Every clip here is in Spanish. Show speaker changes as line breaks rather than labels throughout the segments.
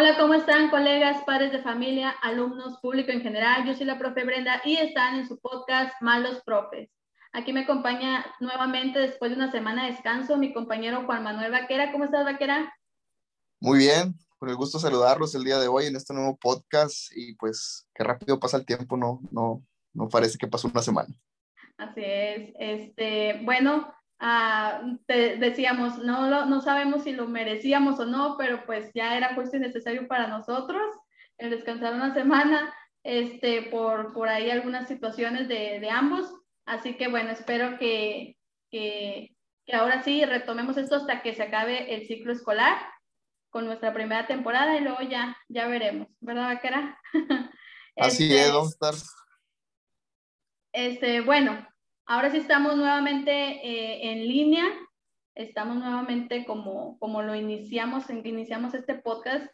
Hola, ¿cómo están colegas, padres de familia, alumnos, público en general? Yo soy la profe Brenda y están en su podcast Malos Profes. Aquí me acompaña nuevamente después de una semana de descanso mi compañero Juan Manuel Vaquera. ¿Cómo estás, Vaquera?
Muy bien, con el gusto saludarlos el día de hoy en este nuevo podcast y pues qué rápido pasa el tiempo, no, no, no parece que pasó una semana.
Así es. Este, bueno, Ah, te decíamos, no, no sabemos si lo merecíamos o no, pero pues ya era justo y necesario para nosotros el descansar una semana este, por, por ahí algunas situaciones de, de ambos. Así que bueno, espero que, que, que, ahora sí retomemos esto hasta que se acabe el ciclo escolar con nuestra primera temporada y luego ya, ya veremos, ¿verdad, Vaquera?
Así este, es, vamos a estar.
Este, bueno, Ahora sí estamos nuevamente eh, en línea, estamos nuevamente como, como lo iniciamos, en que iniciamos este podcast.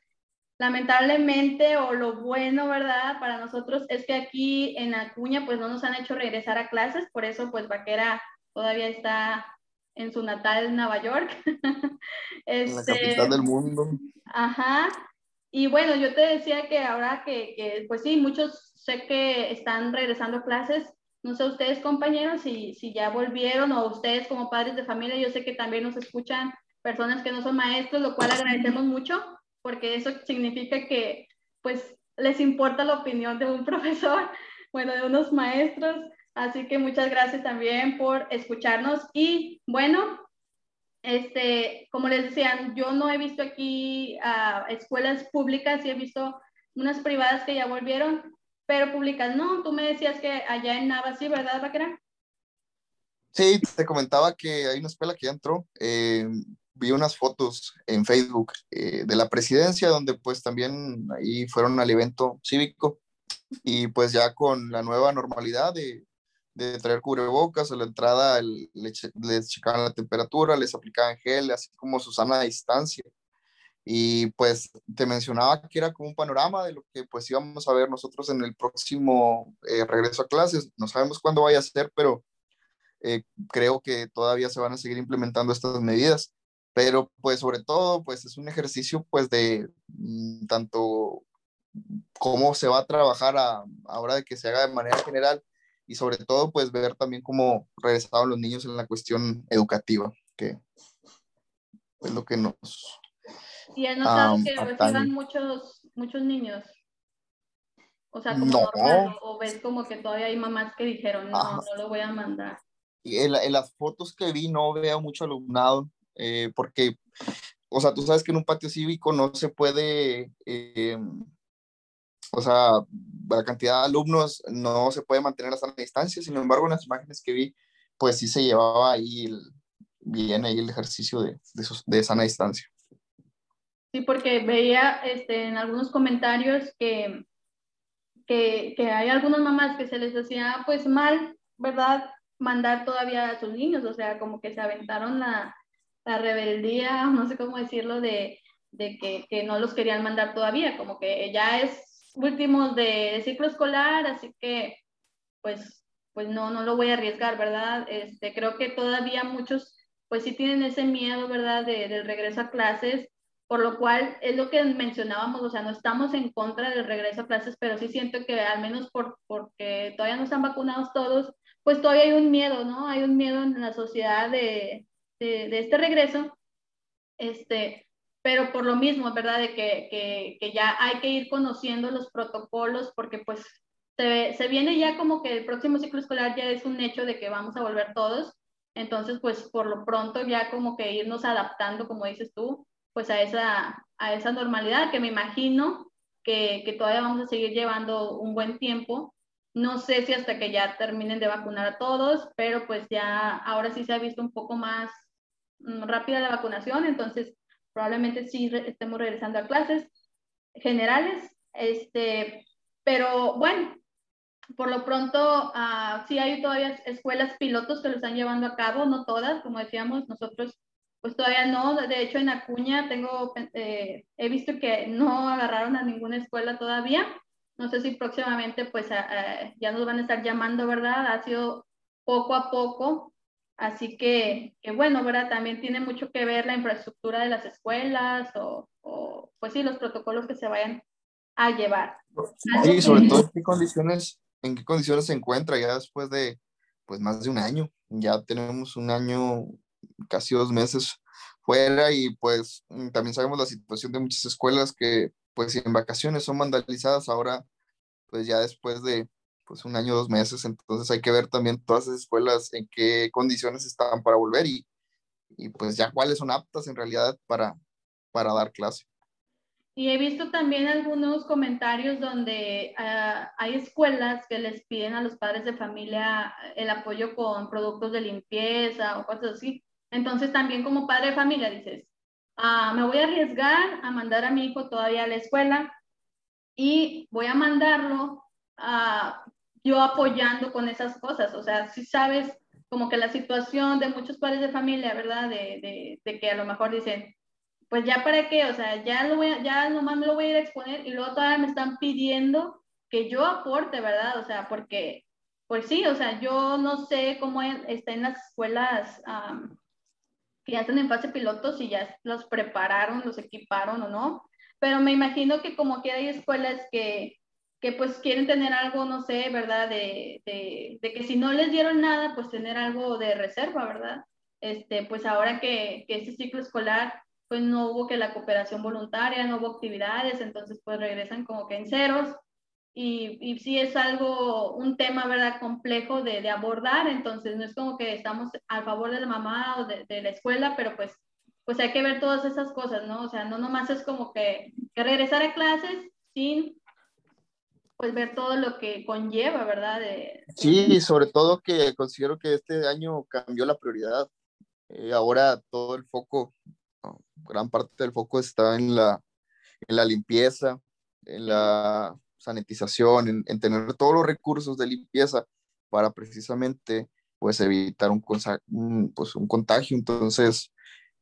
Lamentablemente, o lo bueno, ¿verdad? Para nosotros es que aquí en Acuña, pues no nos han hecho regresar a clases, por eso, pues Vaquera todavía está en su natal Nueva York.
en la este, capital del mundo.
Ajá. Y bueno, yo te decía que ahora que, que, pues sí, muchos sé que están regresando a clases, no sé ustedes compañeros si, si ya volvieron o ustedes como padres de familia, yo sé que también nos escuchan personas que no son maestros, lo cual agradecemos mucho porque eso significa que pues les importa la opinión de un profesor, bueno, de unos maestros. Así que muchas gracias también por escucharnos y bueno, este, como les decía, yo no he visto aquí escuelas públicas y he visto unas privadas que ya volvieron, pero públicas no. Tú me decías que allá en Nava sí, ¿verdad, Vaquera?
Sí, te comentaba que hay una escuela que ya entró. Eh, vi unas fotos en Facebook eh, de la presidencia, donde pues también ahí fueron al evento cívico y pues ya con la nueva normalidad de, de traer cubrebocas a la entrada, les, les checaban la temperatura, les aplicaban gel, así como Susana a distancia. Y pues te mencionaba que era como un panorama de lo que pues íbamos a ver nosotros en el próximo eh, regreso a clases. No sabemos cuándo vaya a ser, pero eh, creo que todavía se van a seguir implementando estas medidas. Pero pues sobre todo pues es un ejercicio pues de mm, tanto cómo se va a trabajar a, ahora de que se haga de manera general y sobre todo pues ver también cómo regresaron los niños en la cuestión educativa, que es lo que nos,
¿Y has notado que reciban muchos, muchos niños? O sea, como normal, o ves como que todavía hay mamás que dijeron, no, no lo voy a mandar.
Y en, las fotos que vi no veo mucho alumnado, eh, porque, o sea, tú sabes que en un patio cívico no se puede, eh, o sea, la cantidad de alumnos no se puede mantener a sana distancia, sin embargo, en las imágenes que vi, pues sí se llevaba ahí bien ahí el ejercicio de, de, de sana distancia.
Sí, porque veía este, en algunos comentarios que, que, que, hay algunas mamás que se les decía, pues mal, ¿verdad? Mandar todavía a sus niños, o sea, como que se aventaron la, la rebeldía, no sé cómo decirlo, de, de que, que, no los querían mandar todavía, como que ya es últimos de, ciclo escolar, así que pues, pues no, no lo voy a arriesgar, ¿verdad? Este, creo que todavía muchos pues sí tienen ese miedo, ¿verdad? De, del regreso a clases por lo cual es lo que mencionábamos, o sea, no estamos en contra del regreso a clases, pero sí siento que al menos por, porque todavía no están vacunados todos, pues todavía hay un miedo, ¿no? Hay un miedo en la sociedad de, de, este regreso, este, pero por lo mismo, ¿verdad? De que, que, que, ya hay que ir conociendo los protocolos porque pues se, se viene ya como que el próximo ciclo escolar ya es un hecho de que vamos a volver todos, entonces pues por lo pronto ya como que irnos adaptando, como dices tú, pues a esa, a esa normalidad que me imagino que, todavía vamos a seguir llevando un buen tiempo. No sé si hasta que ya terminen de vacunar a todos, pero pues ya ahora sí se ha visto un poco más mm, rápida la vacunación, entonces probablemente sí estemos regresando a clases generales, este, pero bueno, por lo pronto uh, sí hay todavía escuelas pilotos que lo están llevando a cabo, no todas, como decíamos, nosotros pues todavía no, de hecho en Acuña tengo, eh, he visto que no agarraron a ninguna escuela todavía. No sé si próximamente pues ya nos van a estar llamando, ¿verdad? Ha sido poco a poco Así que, que, bueno, ¿verdad? También tiene mucho que ver la infraestructura de las escuelas o, o, pues sí, los protocolos que se vayan a llevar.
Sí, sobre todo en qué condiciones, en qué condiciones se encuentra ya después de, pues más de un año. Ya tenemos un año, casi dos meses fuera y pues también sabemos la situación de muchas escuelas que pues en vacaciones son vandalizadas ahora, pues ya después de pues un año, dos meses, entonces hay que ver también todas esas escuelas en qué condiciones están para volver y, y pues ya cuáles son aptas en realidad para, para dar clase.
Y he visto también algunos comentarios donde uh, hay escuelas que les piden a los padres de familia el apoyo con productos de limpieza o cosas así. Entonces también como padre de familia dices, uh, me voy a arriesgar a mandar a mi hijo todavía a la escuela y voy a mandarlo uh, yo apoyando con esas cosas. O sea, si sabes como que la situación de muchos padres de familia, ¿verdad? De, de, de que a lo mejor dicen, pues ya para qué, o sea, ya, lo voy a, ya nomás me lo voy a ir a exponer y luego todavía me están pidiendo que yo aporte, ¿verdad? O sea, porque, pues sí, o sea, yo no sé cómo está en las escuelas que ya están en fase piloto, si ya los prepararon, los equiparon o no, pero me imagino que como que hay escuelas que, que pues quieren tener algo, no sé, ¿verdad? De, de, de, que si no les dieron nada, pues tener algo de reserva, ¿verdad? Este, pues ahora que, que este ciclo escolar pues no hubo que la cooperación voluntaria, no hubo actividades, entonces pues regresan como que en ceros. Y, y sí es algo, un tema, ¿verdad?, complejo de, de, abordar, entonces no es como que estamos a favor de la mamá o de, de, la escuela, pero pues, pues hay que ver todas esas cosas, ¿no? O sea, no nomás es como que, que regresar a clases sin pues ver todo lo que conlleva, ¿verdad? De,
sí, sobre todo que considero que este año cambió la prioridad. Eh, ahora todo el foco gran parte del foco está en la, en la limpieza, en la sanitización, en, en, tener todos los recursos de limpieza para precisamente pues evitar un, pues, un contagio. Entonces,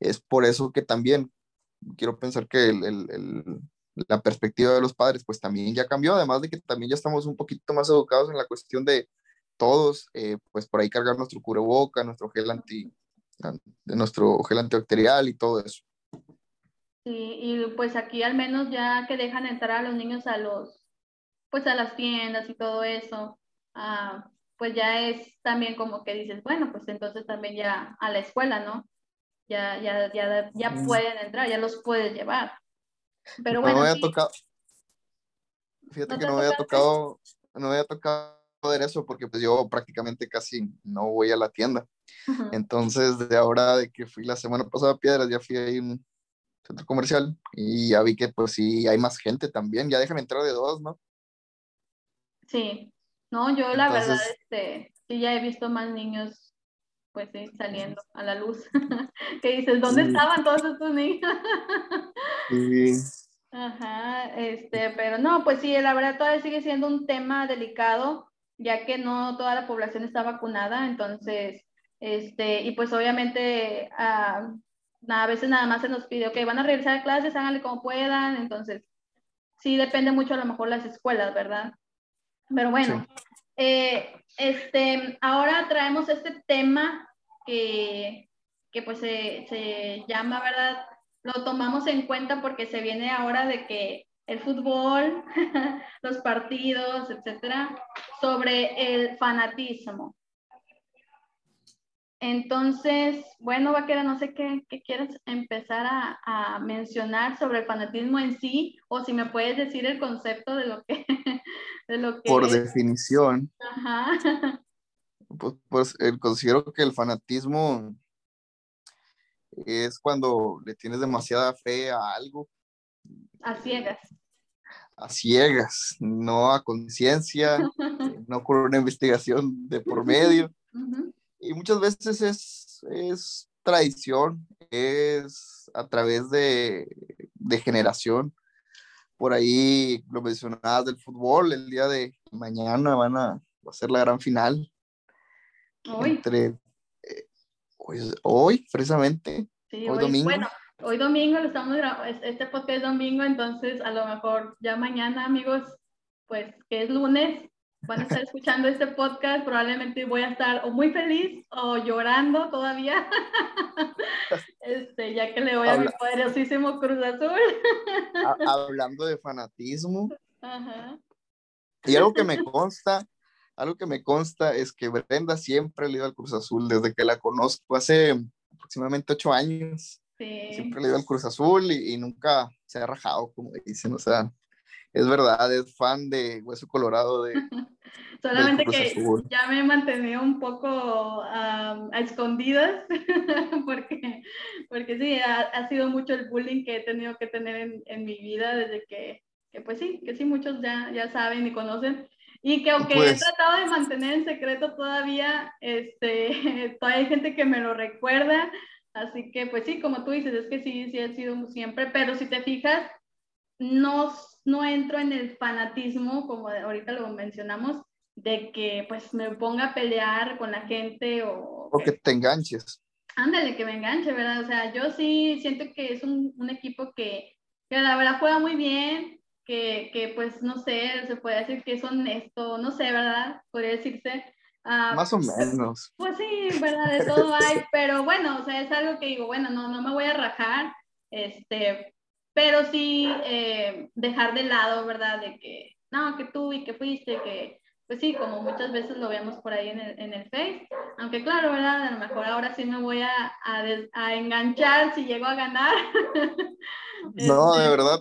es por eso que también quiero pensar que el, el, la perspectiva de los padres pues también ya cambió, además de que también ya estamos un poquito más educados en la cuestión de todos, eh, pues por ahí cargar nuestro cubreboca, nuestro gel anti, nuestro gel antibacterial y todo eso.
Sí, y pues aquí al menos ya que dejan entrar a los niños a los, pues a las tiendas y todo eso, ah, pues ya es también como que dices, bueno, pues entonces también ya a la escuela, ¿no? Ya, ya, ya, ya mm. pueden entrar, ya los puedes llevar. Pero bueno.
No me había tocado, fíjate que no me había tocado, no me había tocado ver eso porque pues yo prácticamente casi no voy a la tienda. Entonces, de ahora de que fui la semana pasada a Piedras, ya fui ahí un centro comercial y ya vi que pues sí hay más gente también, ya dejan entrar de dos, ¿no?
Sí, no, yo la verdad, este, sí ya he visto más niños pues sí, saliendo a la luz. que dices, ¿dónde estaban todos estos niños? sí. Ajá, este, pero no, pues sí, la verdad todavía sigue siendo un tema delicado, ya que no toda la población está vacunada, entonces, este, y pues obviamente uh, a veces nada más se nos pide, ok, van a regresar a clases, háganle como puedan, entonces sí depende mucho a lo mejor las escuelas, ¿verdad? Pero bueno, eh, este, ahora traemos este tema que, que pues se, se llama, ¿verdad? Lo tomamos en cuenta porque se viene ahora de que el fútbol, los partidos, etcétera, sobre el fanatismo. Entonces, bueno, Vaquera, no sé qué, qué quieres empezar a, a, mencionar sobre el fanatismo en sí, o si me puedes decir el concepto de lo que... De lo que
Por definición. Ajá. Pues, pues considero que el fanatismo es cuando le tienes demasiada fe a algo.
A ciegas.
A ciegas, no a conciencia, no con una investigación de por medio. Uh y muchas veces es, es tradición, es a través de, de generación. Por ahí lo mencionabas del fútbol, el día de mañana van a, va a ser la gran final. Hoy. Entre, eh, hoy, hoy, precisamente.
Sí, hoy, domingo. Bueno, hoy domingo lo estamos grabando, este podcast es domingo, entonces a lo mejor ya mañana, amigos, pues que es lunes, van a estar escuchando este podcast, probablemente voy a estar o muy feliz o llorando todavía, este, ya que le voy a mi poderosísimo Cruz Azul.
Hablando de fanatismo. Y algo que me consta, algo que me consta es que Brenda siempre le ido al Cruz Azul desde que la conozco hace aproximadamente ocho años. Siempre le ido al Cruz Azul y, y, nunca se ha rajado, como dicen, o sea, es verdad, es fan de Hueso Colorado de...
Solamente que ya me he mantenido un poco a escondidas, porque, porque sí, ha, sido mucho el bullying que he tenido que tener en, en mi vida desde que, que, pues sí, que sí, muchos ya, ya saben y conocen. Y que aunque he pues tratado de mantener en secreto todavía, este, todavía hay gente que me lo recuerda. Así que, pues sí, como tú dices, es que sí, sí ha sido siempre, pero si te fijas, no no entro en el fanatismo, como ahorita lo mencionamos, de que pues me ponga a pelear con la gente o...
O que te enganches.
Ándale, que me enganche, ¿verdad? O sea, yo sí siento que es un, un equipo que, que, la verdad juega muy bien, que, que, pues no sé, se puede decir que es honesto, no sé, ¿verdad? Podría decirse.
Uh, Más o menos.
Pues sí, ¿verdad? De todo hay, pero bueno, o sea, es algo que digo, bueno, no, no me voy a rajar, este, pero sí eh, dejar de lado, ¿verdad? De que, no, que tú y que fuiste, que, pues sí, como muchas veces lo vemos por ahí en el, en el Face, aunque claro, ¿verdad? A lo mejor ahora sí me voy a, a, a enganchar si llego a ganar.
no, de este, verdad,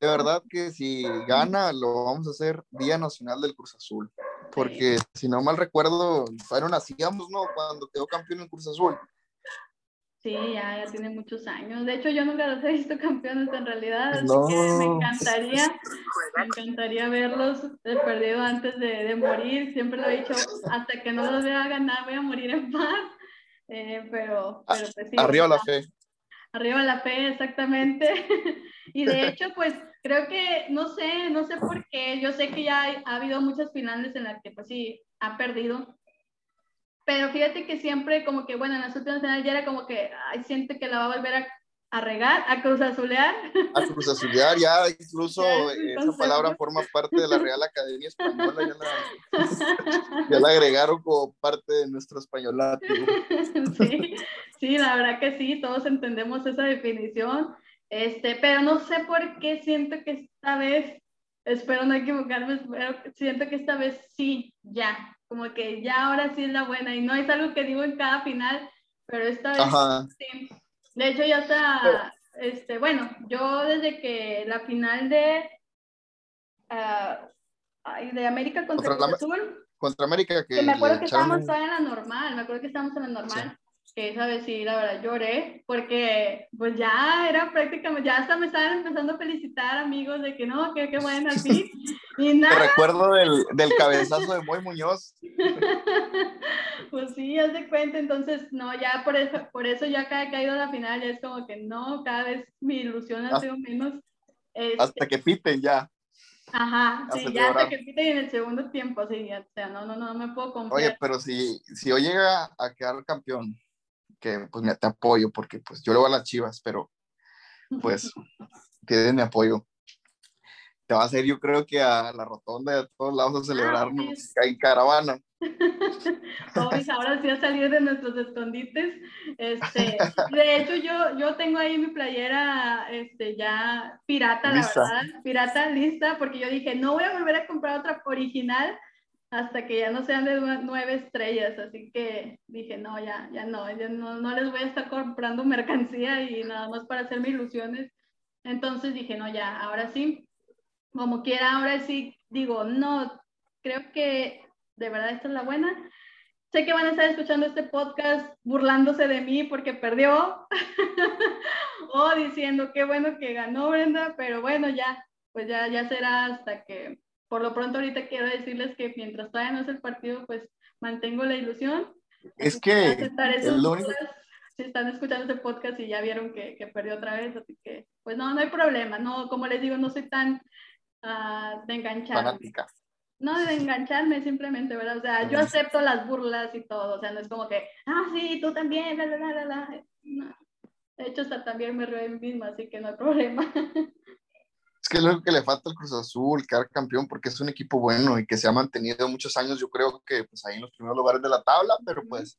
de verdad que si gana, lo vamos a hacer Día Nacional del Cruz Azul, porque si no mal recuerdo, fueron hacíamos, ¿no? Cuando quedó campeón en Cruz Azul.
Sí, ya, ya tiene muchos años. De hecho, yo nunca los he visto campeones en realidad, así que me encantaría, me encantaría verlos perdido antes de, de, morir. Siempre lo he dicho, hasta que no los vea ganar, voy a morir en paz. Eh, pero, pero pues sí.
Arriba la fe.
Arriba la fe, exactamente. y de hecho, pues creo que, no sé, no sé por qué. Yo sé que ya ha habido muchas finales en las que, pues sí, ha perdido pero fíjate que siempre como que, bueno, en las últimas finales ya era como que, ay, siente que la va a volver a, a regar, a cruzazulear.
A cruzazulear, ya incluso esa palabra forma parte de la Real Academia Española, ya la, ya la agregaron como parte de nuestro españolato.
Sí, sí, la verdad que sí, todos entendemos esa definición, este, pero no sé por qué siento que esta vez, espero no equivocarme, pero siento que esta vez sí, ya, como que ya ahora sí es la buena y no es algo que digo en cada final, pero esta vez sí. De hecho ya está, este, bueno, yo desde que la final de, uh, de América contra, el Azul,
contra América que,
me acuerdo que estábamos todavía en la normal, me acuerdo que estábamos en la normal esa vez sí, la verdad, lloré, porque pues ya era prácticamente, ya hasta me estaban empezando a felicitar amigos de que no, que qué bueno así, y nada.
Te recuerdo del, del cabezazo de Moy Muñoz.
pues sí, haz de cuenta, entonces, no, ya por eso, por eso ya cada que ha ido a la final, ya es como que no, cada vez mi ilusión ha sido menos.
Este hasta que piten ya.
Ajá, sí, ya hasta que piten en el segundo tiempo, sí, o sea, no, no, no, no me puedo confiar.
Oye, pero si, si yo llega a quedar campeón, que pues me te apoyo porque pues yo le voy a las chivas, pero pues tienen mi apoyo. Te va a hacer yo creo que a la rotonda de a todos lados a celebrarnos ah, en caravana.
ahora sí a salir de nuestros escondites. Este, de hecho, yo, yo tengo ahí mi playera este, ya pirata, la verdad, pirata lista, porque yo dije, no voy a volver a comprar otra original hasta que ya no sean de nueve estrellas, así que dije, no, ya, ya no, ya no, no les voy a estar comprando mercancía y nada más para hacerme ilusiones. Entonces dije, no, ya, ahora sí, como quiera, ahora sí, digo, no, creo que de verdad esta es la buena. Sé que van a estar escuchando este podcast burlándose de mí porque perdió o diciendo qué bueno que ganó Brenda, pero bueno, ya, pues ya, ya será hasta que por lo pronto ahorita quiero decirles que mientras todavía no es el partido, pues mantengo la ilusión.
Es que
si están escuchando este podcast y ya vieron que, que, perdió otra vez, así que pues no, no hay problema, no, como les digo, no soy tan uh, de engancharme. No de engancharme simplemente, ¿verdad? O sea, yo acepto las burlas y todo, o sea, no es como que, ah, sí, tú también, la, la, la, la. No. De hecho, hasta también me río misma, así que no hay problema.
Es que es lo que le falta al Cruz Azul, quedar campeón, porque es un equipo bueno y que se ha mantenido muchos años, yo creo que pues ahí en los primeros lugares de la tabla, pero pues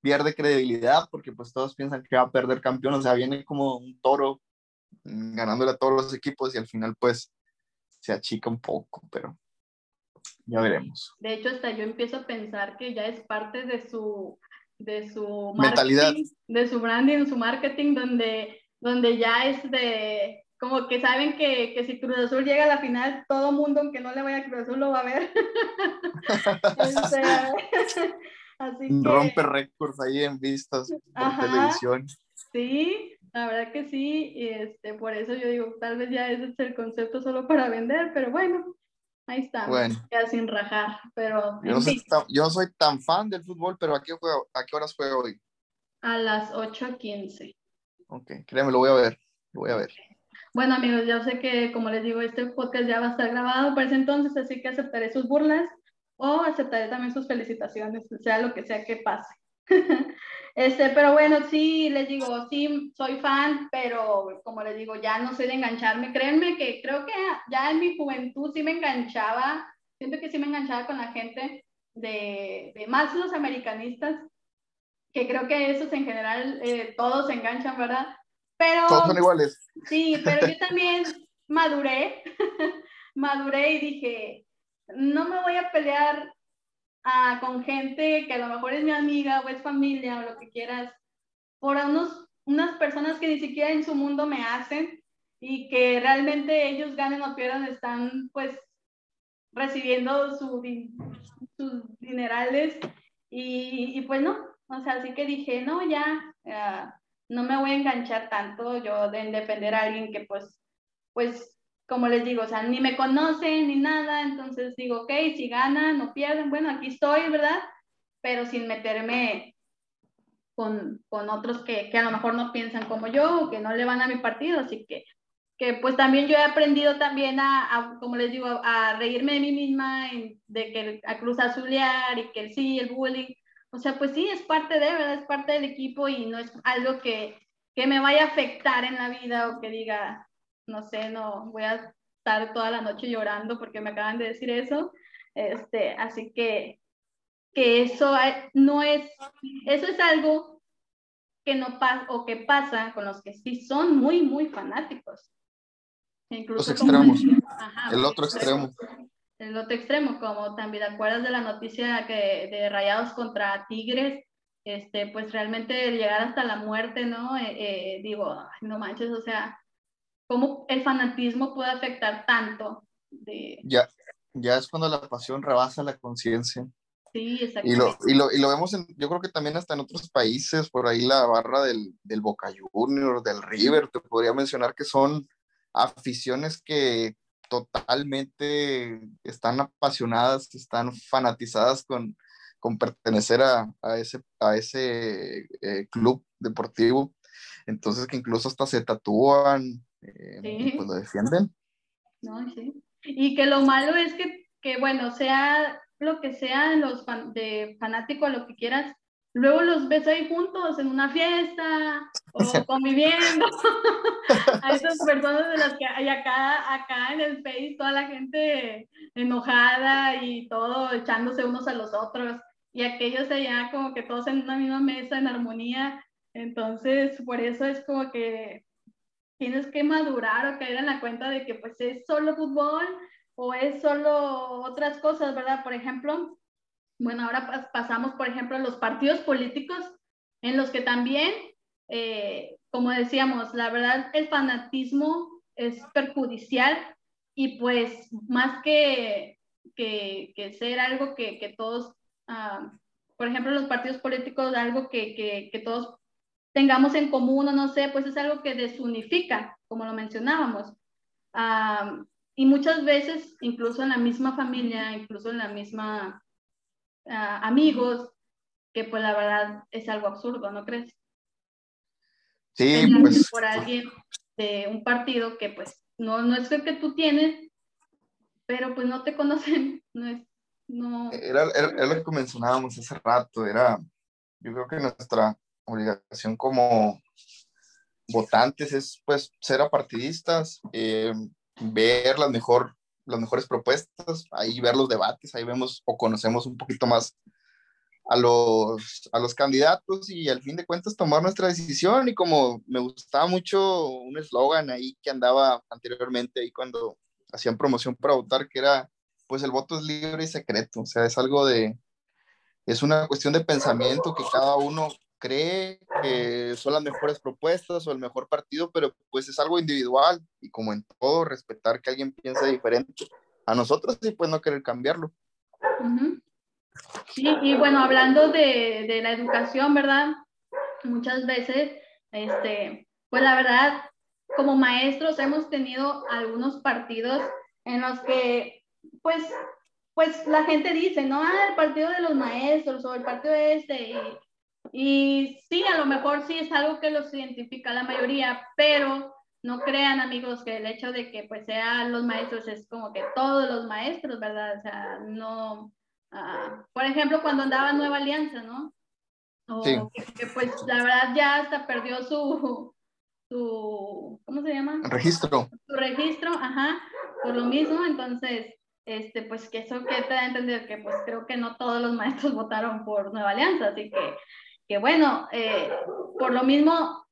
pierde credibilidad porque pues todos piensan que va a perder campeón, o sea, viene como un toro mm, ganándole a todos los equipos y al final pues se achica un poco, pero ya veremos.
De hecho, hasta yo empiezo a pensar que ya es parte de su de su
mentalidad,
de su branding, su marketing, donde, donde ya es de como que saben que, que, si Cruz Azul llega a la final, todo mundo, aunque no le vaya a Cruz Azul, lo va a ver.
Este, así que, Rompe récords ahí en vistas por televisión.
Sí, la verdad que sí, y este, por eso yo digo, tal vez ya ese es el concepto solo para vender, pero bueno, ahí está, bueno. queda sin rajar, pero...
Yo no, soy tan, yo no soy tan fan del fútbol, pero ¿a qué, juego, ¿a qué horas juega hoy?
A las 8.15.
Ok, créeme, lo voy a ver, lo voy a ver.
Bueno amigos, ya sé que como les digo, este podcast ya va a estar grabado para ese entonces, así que aceptaré sus burlas o aceptaré también sus felicitaciones, sea lo que sea que pase. este, pero bueno, sí, les digo, sí, soy fan, pero como les digo, ya no soy de engancharme. Créanme que creo que ya en mi juventud sí me enganchaba, siento que sí me enganchaba con la gente de, de más los americanistas, que creo que esos en general eh, todos se enganchan, ¿verdad? Pero,
Todos son iguales.
Sí, pero yo también maduré, maduré y dije, no me voy a pelear ah, con gente que a lo mejor es mi amiga o es familia o lo que quieras, por unos, unas personas que ni siquiera en su mundo me hacen y que realmente ellos ganen o pierdan, están pues recibiendo su, sus dinerales y, y, pues no, o sea, así que dije, no, ya, uh, no me voy a enganchar tanto yo de defender a alguien que pues, pues, como les digo, o sea, ni me conocen ni nada, entonces digo, ok, si ganan no pierden, bueno, aquí estoy, ¿verdad? Pero sin meterme con, con otros que, que, a lo mejor no piensan como yo o que no le van a mi partido, así que, que pues también yo he aprendido también a, como les digo, a, reírme de mí misma, de que a cruz azulear y que sí, el bullying, o sea, pues sí, es parte de, ¿verdad? Es parte del equipo y no es algo que, que me vaya a afectar en la vida o que diga, no sé, no, voy a estar toda la noche llorando porque me acaban de decir eso. Este, así que, que eso no es, eso es algo que no pasa o que pasa con los que sí son muy, muy fanáticos.
Incluso los extremos, el otro extremo
el otro extremo, como también te acuerdas de la noticia que de Rayados contra Tigres, este, pues realmente llegar hasta la muerte, ¿no? Eh, eh, digo, no manches, o sea, ¿cómo el fanatismo puede afectar tanto? De...
Ya, ya es cuando la pasión rebasa la conciencia.
Sí.
Y lo, y, lo, y lo vemos, en, yo creo que también hasta en otros países, por ahí la barra del, del Boca Juniors, del River, te podría mencionar que son aficiones que totalmente están apasionadas, están fanatizadas con, con pertenecer a, a, ese, a ese eh, club deportivo. Entonces que incluso hasta se tatúan eh, y pues lo defienden.
No, sí. Y que lo malo es que, que bueno, sea lo que sea los de fanático, lo que quieras, luego los ves ahí juntos en una fiesta o conviviendo. a esas personas de las que hay acá, acá en el Face, toda la gente enojada y todo echándose unos a los otros. Y aquellos allá como que todos en una misma mesa, en armonía. Entonces, por eso es como que tienes que madurar o caer en la cuenta de que pues es solo fútbol o es solo otras cosas, ¿verdad? Por ejemplo, bueno, ahora pasamos, por ejemplo, a los partidos políticos, en los que también, eh, como decíamos, la verdad, el fanatismo es perjudicial y pues más que, que, que ser algo que, que todos, uh, por ejemplo, los partidos políticos, algo que, todos tengamos en común o no sé, pues es algo que desunifica, como lo mencionábamos. Uh, y muchas veces, incluso en la misma familia, incluso en la misma amigos, que pues la verdad es algo absurdo, ¿no crees?
Sí, pues.
Por alguien de un partido que pues no, no es el que tú tienes, pero pues no te conocen, no es, no.
Era, era, lo que mencionábamos hace rato, era, yo creo que nuestra obligación como votantes es pues ser apartidistas, eh, ver las, mejor, las mejores propuestas, ahí ver los debates, ahí vemos o conocemos un poquito más a los, a los candidatos y al fin de cuentas tomar nuestra decisión. Y como me gustaba mucho un eslogan ahí que andaba anteriormente ahí cuando hacían promoción para votar, que era, pues el voto es libre y secreto. O sea, es algo de, es una cuestión de pensamiento que cada uno cree que son las mejores propuestas o el mejor partido, pero pues es algo individual y como en todo, respetar que alguien piense diferente a nosotros y pues no querer cambiarlo.
Sí, y bueno, hablando de, de, la educación, ¿verdad? Muchas veces, este, pues la verdad, como maestros hemos tenido algunos partidos en los que, pues, pues la gente dice, no, ah, el partido de los maestros o el partido este, y, y sí, a lo mejor sí es algo que los identifica la mayoría, pero no crean amigos que el hecho de que pues sean los maestros es como que todos los maestros, ¿verdad? O sea, no, uh, por ejemplo, cuando andaba Nueva Alianza, ¿no? O sí. que, pues la verdad ya hasta perdió su, su, ¿cómo se llama?
Registro.
Su registro, ajá, por lo mismo, entonces, este, pues que eso que te da a entender que pues creo que no todos los maestros votaron por Nueva Alianza, así que que bueno, eh, por lo mismo,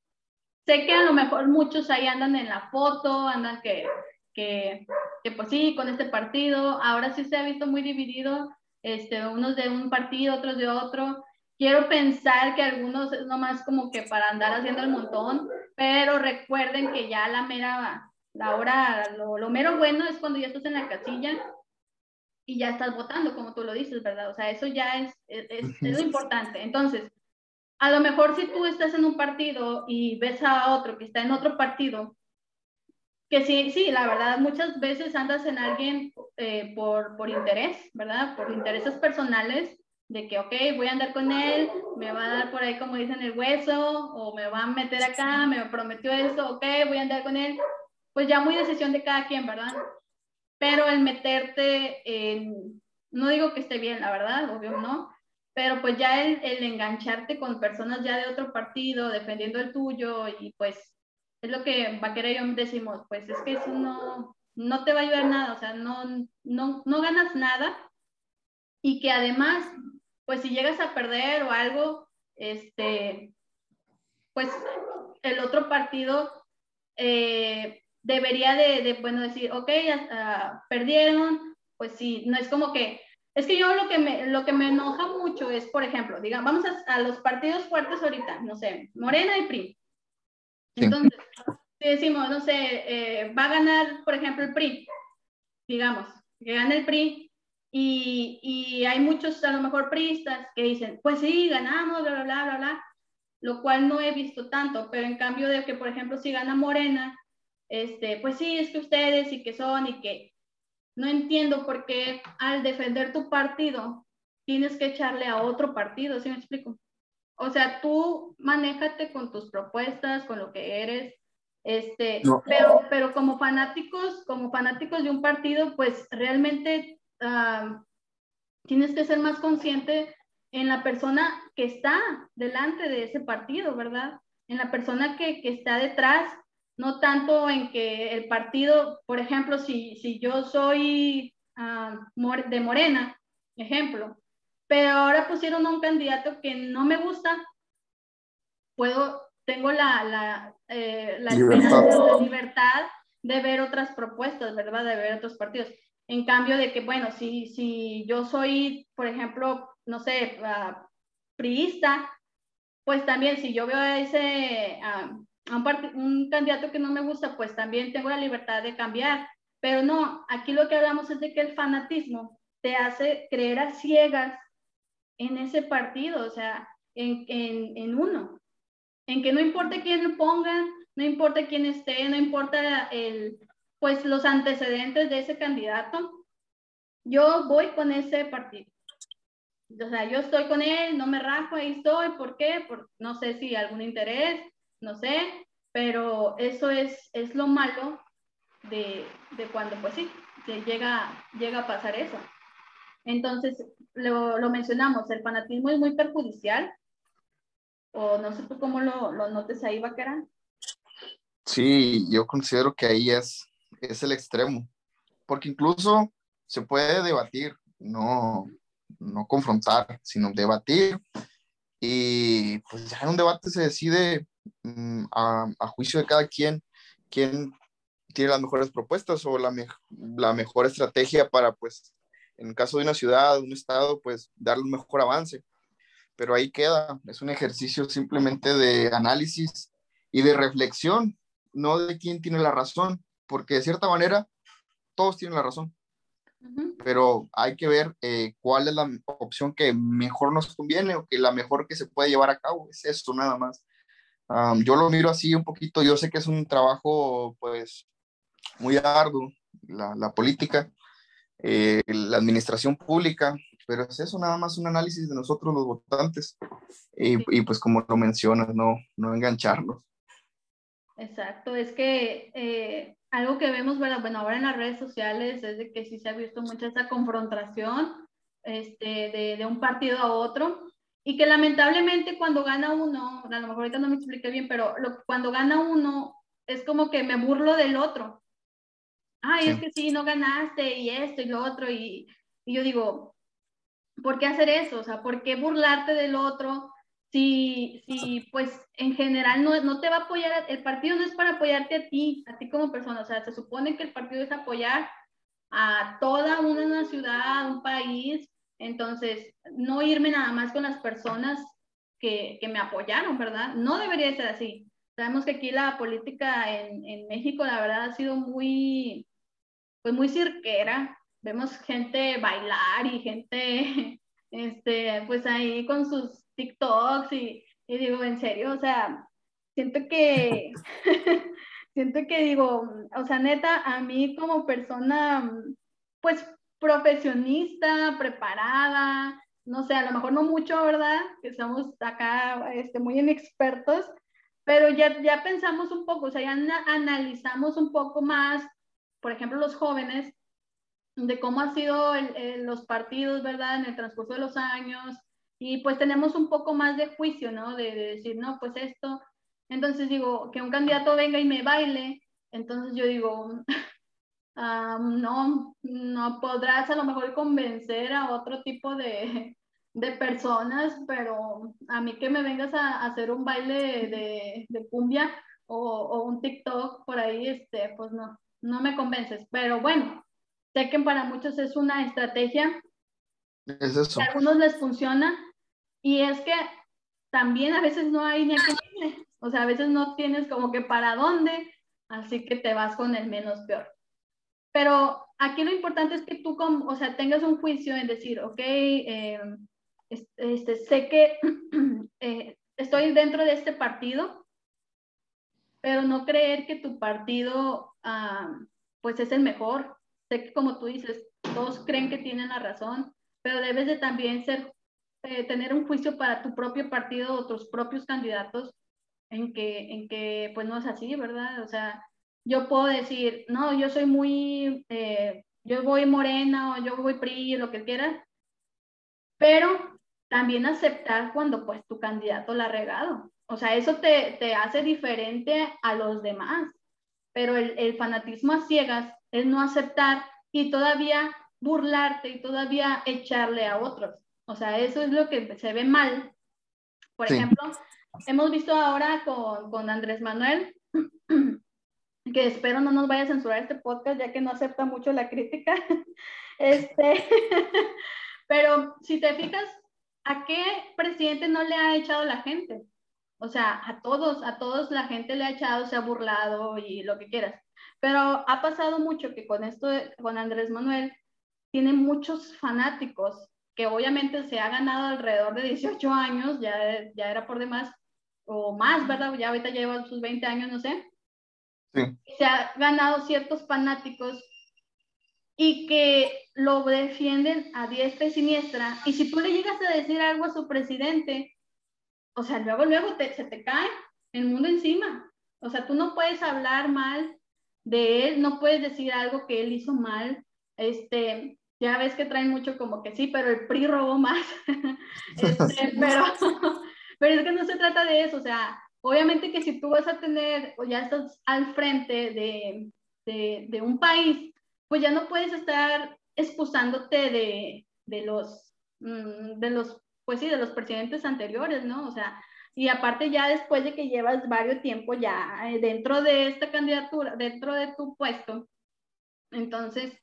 sé que a lo mejor muchos ahí andan en la foto, andan que, que, que pues sí, con este partido, ahora sí se ha visto muy dividido, este, unos de un partido, otros de otro. Quiero pensar que algunos es nomás como que para andar haciendo el montón, pero recuerden que ya la mera, la hora, lo, lo mero bueno es cuando ya estás en la casilla y ya estás votando, como tú lo dices, ¿verdad? O sea, eso ya es, es, es, es lo importante. Entonces, a lo mejor si tú estás en un partido y ves a otro que está en otro partido, que sí, sí, la verdad, muchas veces andas en alguien eh, por, por interés, ¿verdad? Por intereses personales, de que, ok, voy a andar con él, me va a dar por ahí, como dicen, el hueso, o me va a meter acá, me prometió esto, ok, voy a andar con él. Pues ya muy decisión de cada quien, ¿verdad? Pero el meterte en, no digo que esté bien, la verdad, obvio no, pero pues ya el, el, engancharte con personas ya de otro partido, defendiendo el tuyo, y pues es lo que Vaquera y yo decimos, pues es que eso no, no te va a ayudar nada, o sea, no, no, no ganas nada, y que además, pues si llegas a perder o algo, este, pues el otro partido eh, debería de, bueno, decir, ok, uh, perdieron, pues sí, no es como que es que yo lo que me, lo que me enoja mucho es, por ejemplo, digamos, vamos a, a los partidos fuertes ahorita, no sé, Morena y PRI. Entonces, si decimos, no sé, eh, va a ganar, por ejemplo, el PRI, digamos, que gane el PRI, y, y, hay muchos, a lo mejor, priistas que dicen, pues sí, ganamos, bla, bla, bla, bla, bla, lo cual no he visto tanto, pero en cambio de que, por ejemplo, si gana Morena, este, pues sí, es que ustedes y que son y que no entiendo por qué al defender tu partido tienes que echarle a otro partido, ¿sí me explico? O sea, tú manéjate con tus propuestas, con lo que eres, este, pero, pero como fanáticos, como fanáticos de un partido, pues realmente uh, tienes que ser más consciente en la persona que está delante de ese partido, ¿verdad? En la persona que, que está detrás no tanto en que el partido, por ejemplo, si, si yo soy uh, de Morena, ejemplo, pero ahora pusieron a un candidato que no me gusta, puedo, tengo la, la, eh, la libertad. La libertad de ver otras propuestas, ¿verdad? De ver otros partidos. En cambio de que, bueno, si, si yo soy, por ejemplo, no sé, uh, priista, pues también si yo veo a ese, uh, un, un candidato que no me gusta, pues también tengo la libertad de cambiar. Pero no, aquí lo que hablamos es de que el fanatismo te hace creer a ciegas en ese partido, o sea, en, en, en uno, en que no importa quién lo pongan, no importa quién esté, no importa el, pues los antecedentes de ese candidato, yo voy con ese partido. O sea, yo estoy con él, no me rajo, ahí estoy. ¿Por qué? Por, no sé si algún interés, no sé, pero eso es, es lo malo de, de cuando, pues sí, llega, llega a pasar eso. Entonces, lo, lo, mencionamos, el fanatismo es muy perjudicial, o no sé tú cómo lo, lo notes ahí, Vaquera.
Sí, yo considero que ahí es, es el extremo, porque incluso se puede debatir, no, no confrontar, sino debatir y pues ya en un debate se decide mm, a, a, juicio de cada quien quién tiene las mejores propuestas o la, la mejor estrategia para pues en el caso de una ciudad, un estado, pues darle un mejor avance. Pero ahí queda, es un ejercicio simplemente de análisis y de reflexión, no de quién tiene la razón, porque de cierta manera todos tienen la razón. Pero hay que ver eh, cuál es la opción que mejor nos conviene o que la mejor que se puede llevar a cabo. Es esto nada más. yo lo miro así un poquito. Yo sé que es un trabajo, pues, muy arduo, la, la política, eh, la administración pública, pero es eso nada más un análisis de nosotros los votantes y, y pues como lo mencionas, no, no engancharnos.
Exacto, es que eh, algo que vemos, bueno, ahora en las redes sociales es de que sí se ha visto mucha esa confrontación este, de, de un partido a otro y que lamentablemente cuando gana uno, a lo mejor ahorita no me expliqué bien, pero lo, cuando gana uno es como que me burlo del otro ay, es que sí, no ganaste y esto y lo otro, y, y, yo digo, ¿por qué hacer eso? O sea, ¿por qué burlarte del otro? Si, si pues en general no, no te va a apoyar, el partido no es para apoyarte a ti, a ti como persona, o sea, se supone que el partido es apoyar a toda una ciudad, un país, entonces no irme nada más con las personas que, que me apoyaron, ¿verdad? No debería ser así. Sabemos que aquí la política en, en, México, la verdad, ha sido muy, pues muy cirquera. Vemos gente bailar y gente, este, pues ahí con sus TikToks y, y digo, en serio, o sea, siento que, siento que digo, o sea, neta, a mí como persona, pues profesionista, preparada, no sé, a lo mejor no mucho, ¿verdad? Que estamos acá este, muy inexpertos, pero ya, ya pensamos un poco, o sea, ya analizamos un poco más, por ejemplo, los jóvenes, de cómo han sido los partidos, ¿verdad?, en el transcurso de los años, y pues tenemos un poco más de juicio, ¿no? De, decir, no, pues esto, entonces digo, que un candidato venga y me baile, entonces yo digo, no, no podrás a lo mejor convencer a otro tipo de, de personas, pero a mí que me vengas a, hacer un baile de, de cumbia o, o, un TikTok por ahí, este, pues no, no me convences. Pero bueno, sé que para muchos es una estrategia.
Es eso.
a algunos les funciona y es que también a veces no hay ni a qué o sea, a veces no tienes como que para dónde, así que te vas con el menos peor. Pero aquí lo importante es que tú, o sea, tengas un juicio en decir, ok, eh, este, sé que eh, estoy dentro de este partido, pero no creer que tu partido ah, pues es el mejor. Sé que como tú dices, todos creen que tienen la razón, pero debes de también ser, eh, tener un juicio para tu propio partido o tus propios candidatos en que, en que pues no es así, ¿verdad? O sea, yo puedo decir, no, yo soy muy, eh, yo voy morena o yo voy PRI, lo que quieras, pero también aceptar cuando pues tu candidato la ha regado. O sea, eso te, te hace diferente a los demás. Pero el, el, fanatismo a ciegas es no aceptar y todavía burlarte y todavía echarle a otros. O sea, eso es lo que se ve mal. Por ejemplo, hemos visto ahora con, con Andrés Manuel, que espero no nos vaya a censurar este podcast ya que no acepta mucho la crítica. Este, pero si te fijas, ¿a qué presidente no le ha echado la gente? O sea, a todos, a todos la gente le ha echado, se ha burlado y lo que quieras. Pero ha pasado mucho que con esto, con Andrés Manuel, tiene muchos fanáticos que obviamente se ha ganado alrededor de 18 años, ya, ya era por demás, o más, ¿verdad? Ya ahorita lleva sus 20 años, no sé. Sí. Se ha ganado ciertos fanáticos y que lo defienden a diestra y siniestra. Y si tú le llegas a decir algo a su presidente, o sea, luego, luego te, se te cae el mundo encima. O sea, tú no puedes hablar mal de él, no puedes decir algo que él hizo mal. Este, ya ves que traen mucho como que sí, pero el PRI robó más. Este, pero, pero es que no se trata de eso. O sea, obviamente que si tú vas a tener o ya estás al frente de, de, de un país, pues ya no puedes estar excusándote de, de los, mm, de los, pues sí, de los presidentes anteriores, ¿no? O sea, y aparte ya después de que llevas varios tiempo ya eh, dentro de esta candidatura, dentro de tu puesto, entonces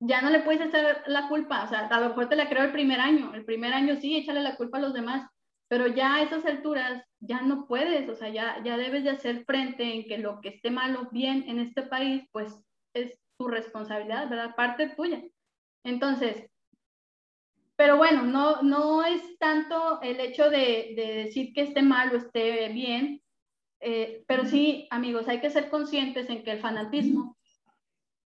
ya no le puedes hacer la culpa, o sea, a lo mejor te la creo el primer año, el primer año sí, échale la culpa a los demás, pero ya a esas alturas ya no puedes, o sea, ya, ya debes de hacer frente en que lo que esté malo bien en este país, pues es tu responsabilidad, ¿verdad? Parte tuya. Entonces, pero bueno, no, no es tanto el hecho de, de decir que esté mal o esté bien, eh, pero sí, amigos, hay que ser conscientes en que el fanatismo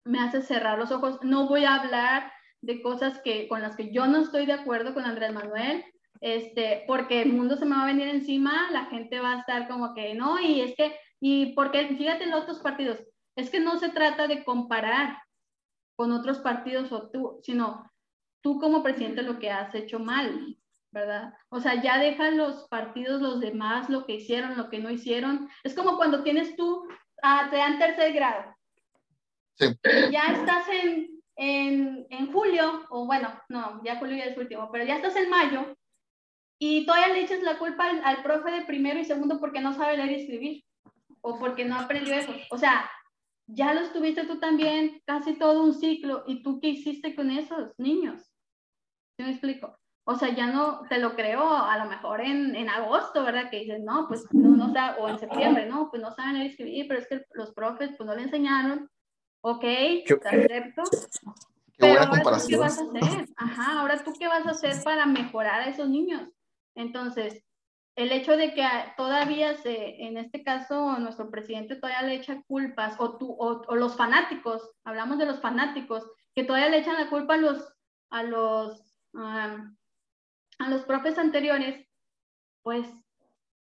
me hace cerrar los ojos. No voy a hablar de cosas que, con las que yo no estoy de acuerdo con Andrés Manuel, este, porque el mundo se me va a venir encima, la gente va a estar como que no, y es que, y porque fíjate en los otros partidos, es que no se trata de comparar con otros partidos o tú, sino tú como presidente lo que has hecho mal, ¿verdad? O sea, ya dejan los partidos, los demás, lo que hicieron, lo que no hicieron. Es como cuando tienes tú, ah, te dan tercer grado. Sí. Ya estás en, en, en julio, o bueno, no, ya julio ya es último, pero ya estás en mayo y todavía le echas la culpa al, profe de primero y segundo porque no sabe leer y escribir o porque no aprendió eso. O sea, ya lo estuviste tú también casi todo un ciclo y tú qué hiciste con esos niños. ¿Sí me explico? O sea, ya no te lo creo a lo mejor en, en agosto, ¿verdad? Que dices, no, pues no, no o en septiembre, no, pues no saben leer y escribir, pero es que los profes pues no le enseñaron. Ok, te acepto. Qué buena comparación. ¿qué vas a hacer? Ajá, ahora tú qué vas a hacer para mejorar a esos niños. Entonces, el hecho de que todavía se, en este caso, nuestro presidente todavía le echa culpas, o, tú, o, los fanáticos, hablamos de los fanáticos, que todavía le echan la culpa a los, a los, a los profes anteriores, pues,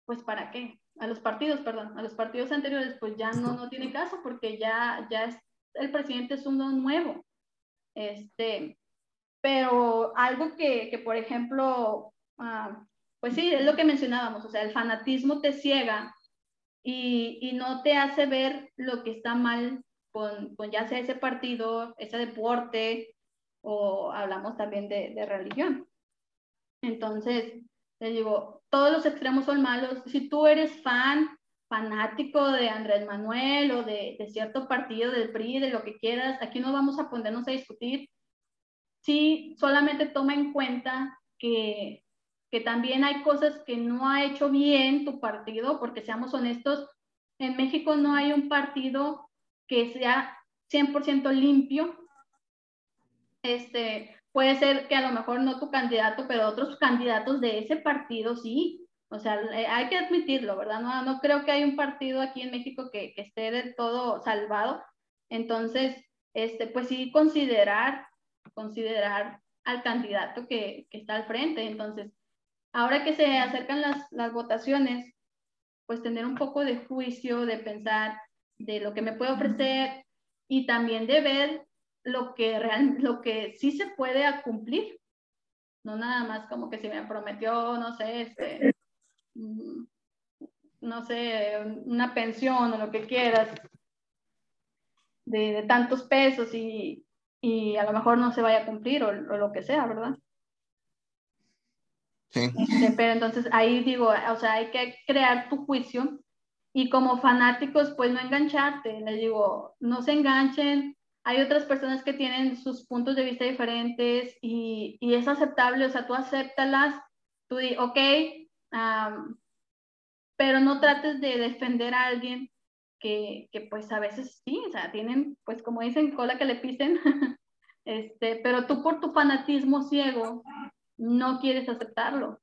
pues ¿para qué? A los partidos, perdón, a los partidos anteriores, pues ya no, no tiene caso, porque ya, ya es, el presidente es uno nuevo. Este, pero algo que, que por ejemplo, pues sí, es lo que mencionábamos, o sea, el fanatismo te ciega y, y no te hace ver lo que está mal con, con, ya sea ese partido, ese deporte, o hablamos también de, de religión. Entonces, les digo, todos los extremos son malos. Si tú eres fan, fanático de Andrés Manuel o de, de, cierto partido, del PRI, de lo que quieras, aquí no vamos a ponernos a discutir. Sí, solamente toma en cuenta que que también hay cosas que no ha hecho bien tu partido, porque seamos honestos, en México no hay un partido que sea 100% limpio. Este, puede ser que a lo mejor no tu candidato, pero otros candidatos de ese partido sí. O sea, eh, hay que admitirlo, ¿verdad? No, no creo que haya un partido aquí en México que, que esté del todo salvado. Entonces, este, pues sí, considerar, considerar al candidato que, que está al frente. Entonces, ahora que se acercan las, las votaciones, pues tener un poco de juicio, de pensar de lo que me puede ofrecer y también de ver lo que, real, lo que sí se puede cumplir. No nada más como que se me prometió, no sé, este, mm, no sé, una pensión o lo que quieras de, de tantos pesos y, y, a lo mejor no se vaya a cumplir o, o lo que sea, ¿verdad? Este, pero entonces ahí digo, o sea, hay que crear tu juicio y como fanáticos, pues no engancharte. Les digo, no se enganchen. Hay otras personas que tienen sus puntos de vista diferentes y, y es aceptable, o sea, tú acéptalas, tú di, ok, pero no trates de defender a alguien que, que, pues a veces sí, o sea, tienen, pues como dicen, cola que le pisen, este, pero tú por tu fanatismo ciego no quieres aceptarlo,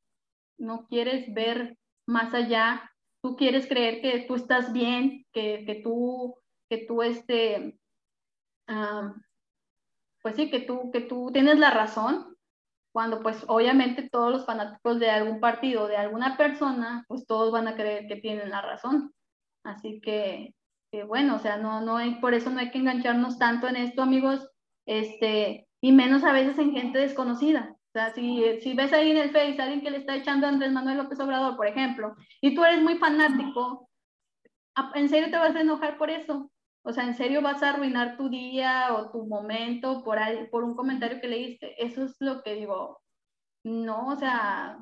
no quieres ver más allá, tú quieres creer que tú estás bien, que, que tú, que tú este, pues sí, que tú, que tú tienes la razón, cuando pues obviamente todos los fanáticos de algún partido, de alguna persona, pues todos van a creer que tienen la razón. Así que, bueno, o sea, no, no por eso no hay que engancharnos tanto en esto, amigos, este, y menos a veces en gente desconocida sea, si, ves ahí en el Face a alguien que le está echando a Andrés Manuel López Obrador, por ejemplo, y tú eres muy fanático, ¿en serio te vas a enojar por eso? O sea, ¿en serio vas a arruinar tu día o tu momento por, por un comentario que leíste? Eso es lo que digo. No, o sea,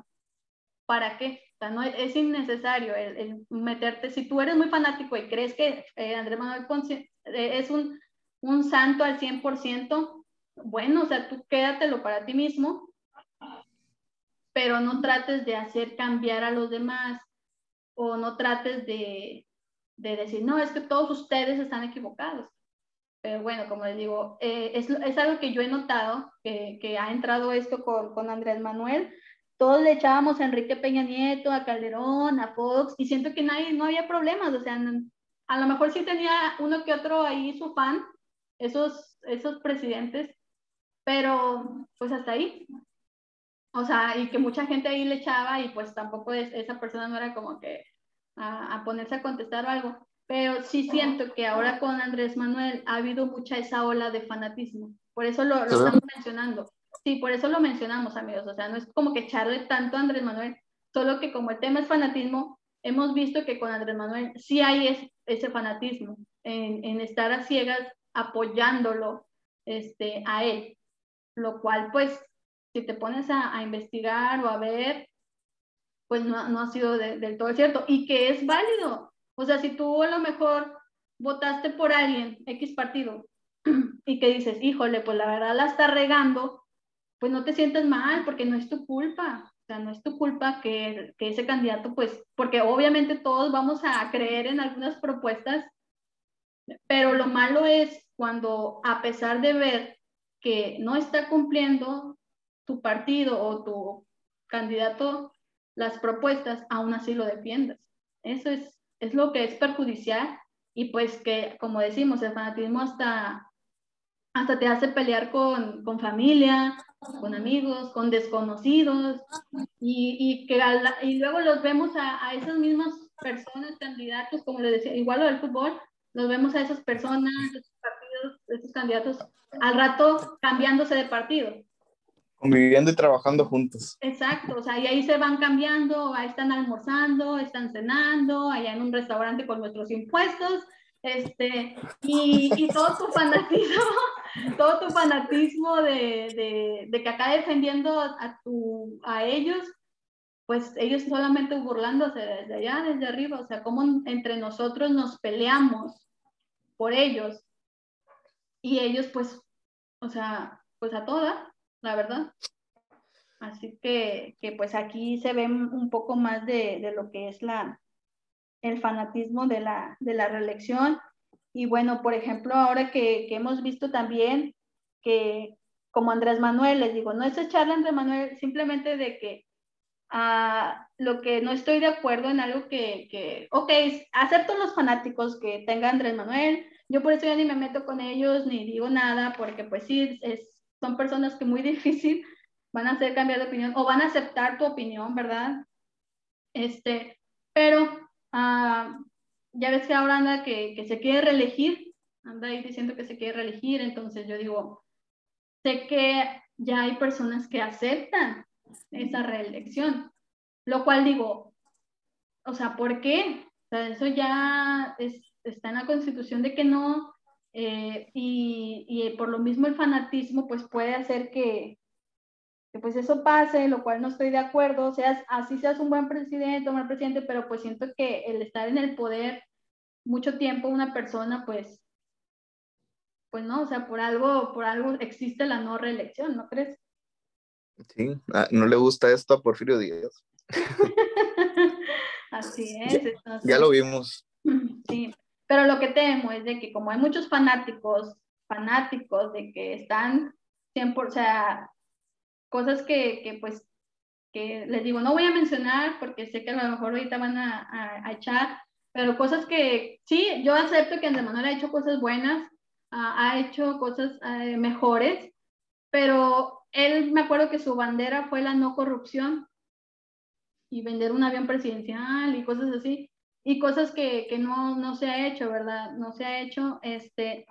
¿para qué? O sea, no, es innecesario el, meterte. Si tú eres muy fanático y crees que eh, Andrés Manuel eh, es un, un santo al 100%, bueno, o sea, tú quédatelo para ti mismo, pero no trates de hacer cambiar a los demás o no trates de, de decir, no, es que todos ustedes están equivocados. Pero bueno, como les digo, eh, es, es, algo que yo he notado, que, que ha entrado esto con, con, Andrés Manuel. Todos le echábamos a Enrique Peña Nieto, a Calderón, a Fox, y siento que nadie, no había problemas. O sea, a lo mejor sí tenía uno que otro ahí su fan, esos, esos presidentes, pero pues hasta ahí. O sea, y que mucha gente ahí le echaba y pues tampoco es, esa persona no era como que a, ponerse a contestar o algo. Pero sí siento que ahora con Andrés Manuel ha habido mucha esa ola de fanatismo. Por eso lo, lo estamos mencionando. Sí, por eso lo mencionamos, amigos. O sea, no es como que echarle tanto a Andrés Manuel, solo que como el tema es fanatismo, hemos visto que con Andrés Manuel sí hay ese fanatismo en, en, estar a ciegas apoyándolo este, a él lo cual pues si te pones a, investigar o a ver, pues no, no ha sido del todo cierto y que es válido. O sea, si tú a lo mejor votaste por alguien, X partido, y que dices, híjole, pues la verdad la está regando, pues no te sientes mal porque no es tu culpa. O sea, no es tu culpa que, que ese candidato, pues, porque obviamente todos vamos a creer en algunas propuestas, pero lo malo es cuando a pesar de ver que no está cumpliendo tu partido o tu candidato las propuestas, aún así lo defiendas. Eso es, es lo que es perjudicial y pues que, como decimos, el fanatismo hasta, hasta te hace pelear con, con familia, con amigos, con desconocidos y, y que y luego los vemos a, a, esas mismas personas, candidatos, como les decía, igual lo del fútbol, los vemos a esas personas, esos partidos, esos candidatos al rato cambiándose de partido.
Conviviendo y trabajando juntos.
Exacto, o sea, y ahí se van cambiando, ahí están almorzando, están cenando, allá en un restaurante con nuestros impuestos, este, y, y todo tu fanatismo, todo tu fanatismo de, de, de, que acá defendiendo a, tu, a ellos, pues ellos solamente burlándose desde allá, desde arriba, o sea, como entre nosotros nos peleamos por ellos y ellos pues o sea, pues a toda, la verdad. Así que, que pues aquí se ve un poco más de, de, lo que es la, el fanatismo de la, de la reelección. Y bueno, por ejemplo, ahora que, que hemos visto también que como Andrés Manuel, les digo, no es echarle a Andrés Manuel simplemente de que a lo que no estoy de acuerdo en algo que, que, ok, acepto los fanáticos que tenga Andrés Manuel, yo por eso ya ni me meto con ellos ni digo nada, porque pues sí, es, son personas que muy difícil van a hacer cambiar de opinión o van a aceptar tu opinión, ¿verdad? Este, pero uh, ya ves que ahora anda que, que se quiere reelegir, anda ahí diciendo que se quiere reelegir, entonces yo digo, sé que ya hay personas que aceptan esa reelección, lo cual digo, o sea, ¿por qué? Eso ya es, está en la constitución de que no, eh, y, y, por lo mismo el fanatismo pues puede hacer que, que, pues eso pase, lo cual no estoy de acuerdo, seas, así seas un buen presidente, un buen presidente, pero pues siento que el estar en el poder mucho tiempo una persona pues pues no, o sea, por algo, por algo existe la no reelección, ¿no crees?
Sí, ah, no le gusta esto a Porfirio Díaz.
Así es.
Ya, ya, lo vimos.
Sí, pero lo que temo es de que como hay muchos fanáticos, fanáticos de que están 100%, o sea, cosas que, que, pues, que les digo, no voy a mencionar porque sé que a lo mejor ahorita van a, a, echar, pero cosas que sí, yo acepto que Andrés Manuel ha hecho cosas buenas, ha hecho cosas eh, mejores, pero él me acuerdo que su bandera fue la no corrupción y vender un avión presidencial y cosas así y cosas que, que no, no, se ha hecho, ¿verdad? No se ha hecho, este,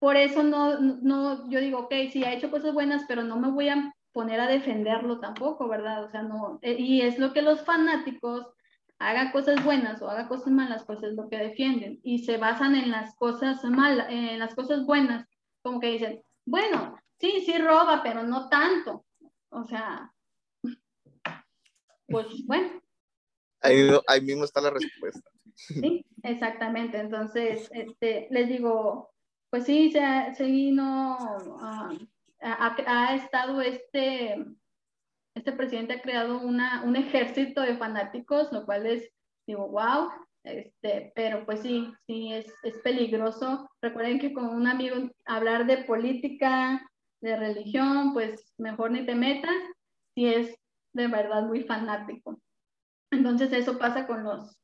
por eso no, no, yo digo, ok, sí, ha hecho cosas buenas, pero no me voy a poner a defenderlo tampoco, ¿verdad? O sea, no, eh, y es lo que los fanáticos haga cosas buenas o haga cosas malas, pues es lo que defienden y se basan en las cosas malas, en las cosas buenas, como que dicen, bueno, sí, sí roba, pero no tanto. O sea, pues bueno.
Ahí, mismo está la respuesta.
Sí, exactamente. Entonces, este, les digo, pues sí, se, sí no, ah, ha, estado este, este presidente ha creado una, un ejército de fanáticos, lo cual es, digo, wow, este, pero pues sí, sí, es, es peligroso. Recuerden que con un amigo hablar de política, de religión, pues mejor ni te metas si es de verdad muy fanático. Entonces eso pasa con los,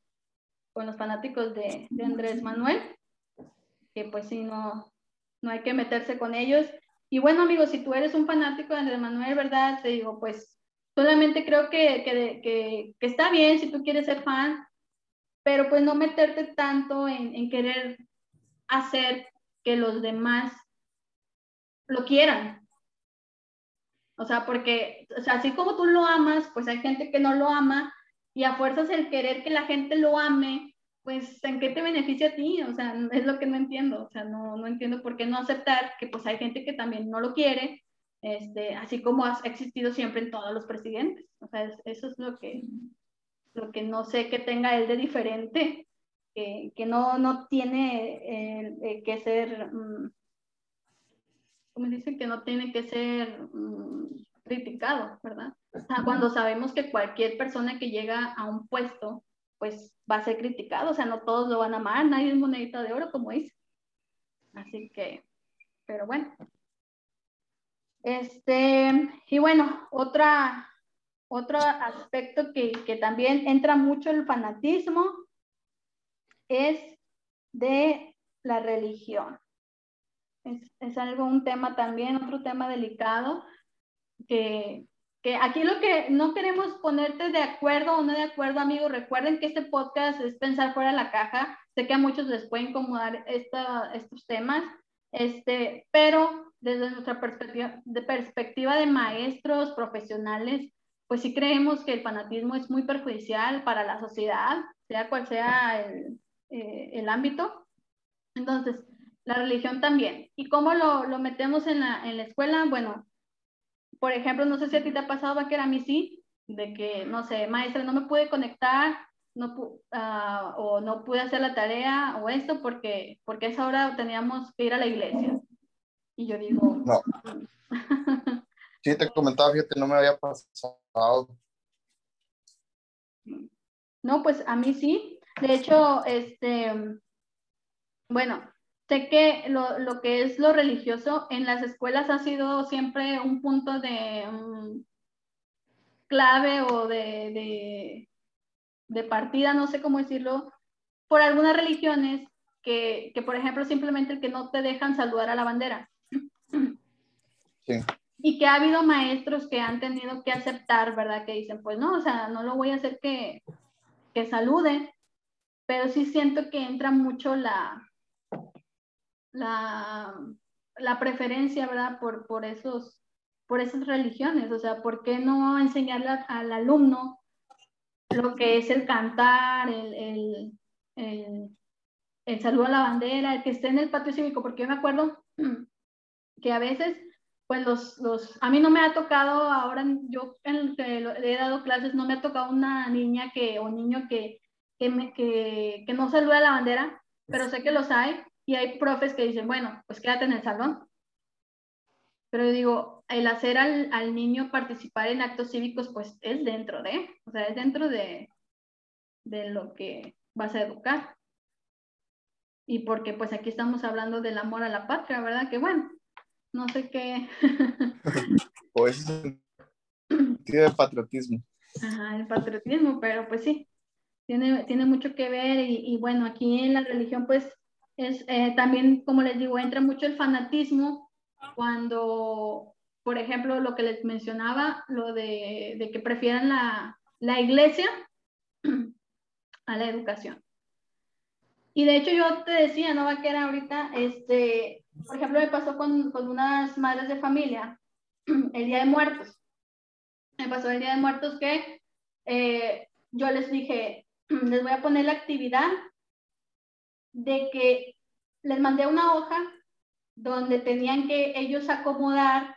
con los fanáticos de, Andrés Manuel, que pues sí, no, no hay que meterse con ellos. Y bueno, amigos, si tú eres un fanático de Andrés Manuel, ¿verdad? Te digo, pues solamente creo que, que, que, que está bien si tú quieres ser fan, pero pues no meterte tanto en, en querer hacer que los demás lo quieran. O sea, porque, o sea, así como tú lo amas, pues hay gente que no lo ama y a fuerzas el querer que la gente lo ame, pues ¿en qué te beneficia a ti? O sea, es lo que no entiendo. O sea, no, no entiendo por qué no aceptar que pues hay gente que también no lo quiere, este, así como ha existido siempre en todos los presidentes. O sea, eso es lo que, lo que no sé que tenga él de diferente, que, que no, no tiene eh, eh, que ser, um, como dicen, que no tiene que ser mm, criticado, ¿verdad? O sea, cuando sabemos que cualquier persona que llega a un puesto, pues va a ser criticado, o sea, no todos lo van a amar, nadie es monedita de oro, como dice. Así que, pero bueno. Este, y bueno, otra, otro aspecto que, que también entra mucho el fanatismo es de la religión. Es, es, algo, un tema también, otro tema delicado, que, que aquí lo que no queremos ponerte de acuerdo o no de acuerdo, amigos, recuerden que este podcast es pensar fuera de la caja, sé que a muchos les puede incomodar esta, estos temas, este, pero desde nuestra perspectiva de, perspectiva de maestros profesionales, pues sí creemos que el fanatismo es muy perjudicial para la sociedad, sea cual sea el, eh, el ámbito. Entonces, la religión también. ¿Y cómo lo, lo metemos en la, en la, escuela? Bueno, por ejemplo, no sé si a ti te ha pasado, va que a mí sí, de que, no sé, maestra, no me pude conectar no, uh, o no pude hacer la tarea o esto porque, porque a esa hora teníamos que ir a la iglesia. Y yo digo...
No. Sí, te comentaba, fíjate, no me había pasado.
No, pues a mí sí. De hecho, este, bueno, sé que lo, lo que es lo religioso en las escuelas ha sido siempre un punto de um, clave o de, de, de, partida, no sé cómo decirlo, por algunas religiones que, que, por ejemplo, simplemente el que no te dejan saludar a la bandera.
Sí
y que ha habido maestros que han tenido que aceptar, ¿verdad? Que dicen, pues no, o sea, no lo voy a hacer que, que salude, pero sí siento que entra mucho la, la, la preferencia, ¿verdad? Por, por, esos, por esas religiones, o sea, ¿por qué no enseñarle al alumno lo que es el cantar, el, el, el, el saludo a la bandera, el que esté en el patio cívico? Porque yo me acuerdo que a veces pues los, los, a mí no me ha tocado ahora, yo en que le he dado clases, no me ha tocado una niña que, o niño que, que, me, que, que no saluda la bandera, pero sé que los hay y hay profes que dicen, bueno, pues quédate en el salón. Pero yo digo, el hacer al, al niño participar en actos cívicos, pues es dentro de, o sea, es dentro de, de lo que vas a educar. Y porque pues aquí estamos hablando del amor a la patria, ¿verdad? Que bueno, no sé qué.
pues tiene patriotismo.
Ajá, el patriotismo, pero pues sí, tiene, tiene mucho que ver y, bueno, aquí en la religión pues es eh, también, como les digo, entra mucho el fanatismo cuando, por ejemplo, lo que les mencionaba, lo de, de que prefieran la, la iglesia a la educación. Y de hecho yo te decía, ¿no, Vaquera? Ahorita, este, por ejemplo, me pasó con, con unas madres de familia el Día de Muertos. Me pasó el Día de Muertos que eh, yo les dije, les voy a poner la actividad de que les mandé una hoja donde tenían que ellos acomodar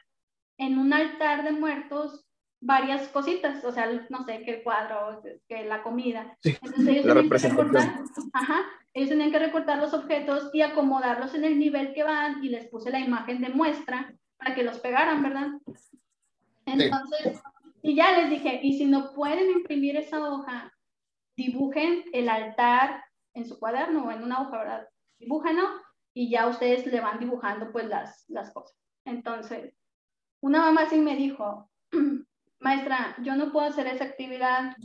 en un altar de muertos varias cositas, o sea, no sé, que el cuadro, que la comida. Entonces ellos tenían, que recortar, ajá, ellos tenían que recortar los objetos y acomodarlos en el nivel que van y les puse la imagen de muestra para que los pegaran, ¿verdad? Entonces, y ya les dije, y si no pueden imprimir esa hoja, dibujen el altar en su cuaderno o en una hoja, ¿verdad? Dibújenlo y ya ustedes le van dibujando pues las, las cosas. Entonces, una mamá sí me dijo, maestra, yo no puedo hacer esa actividad,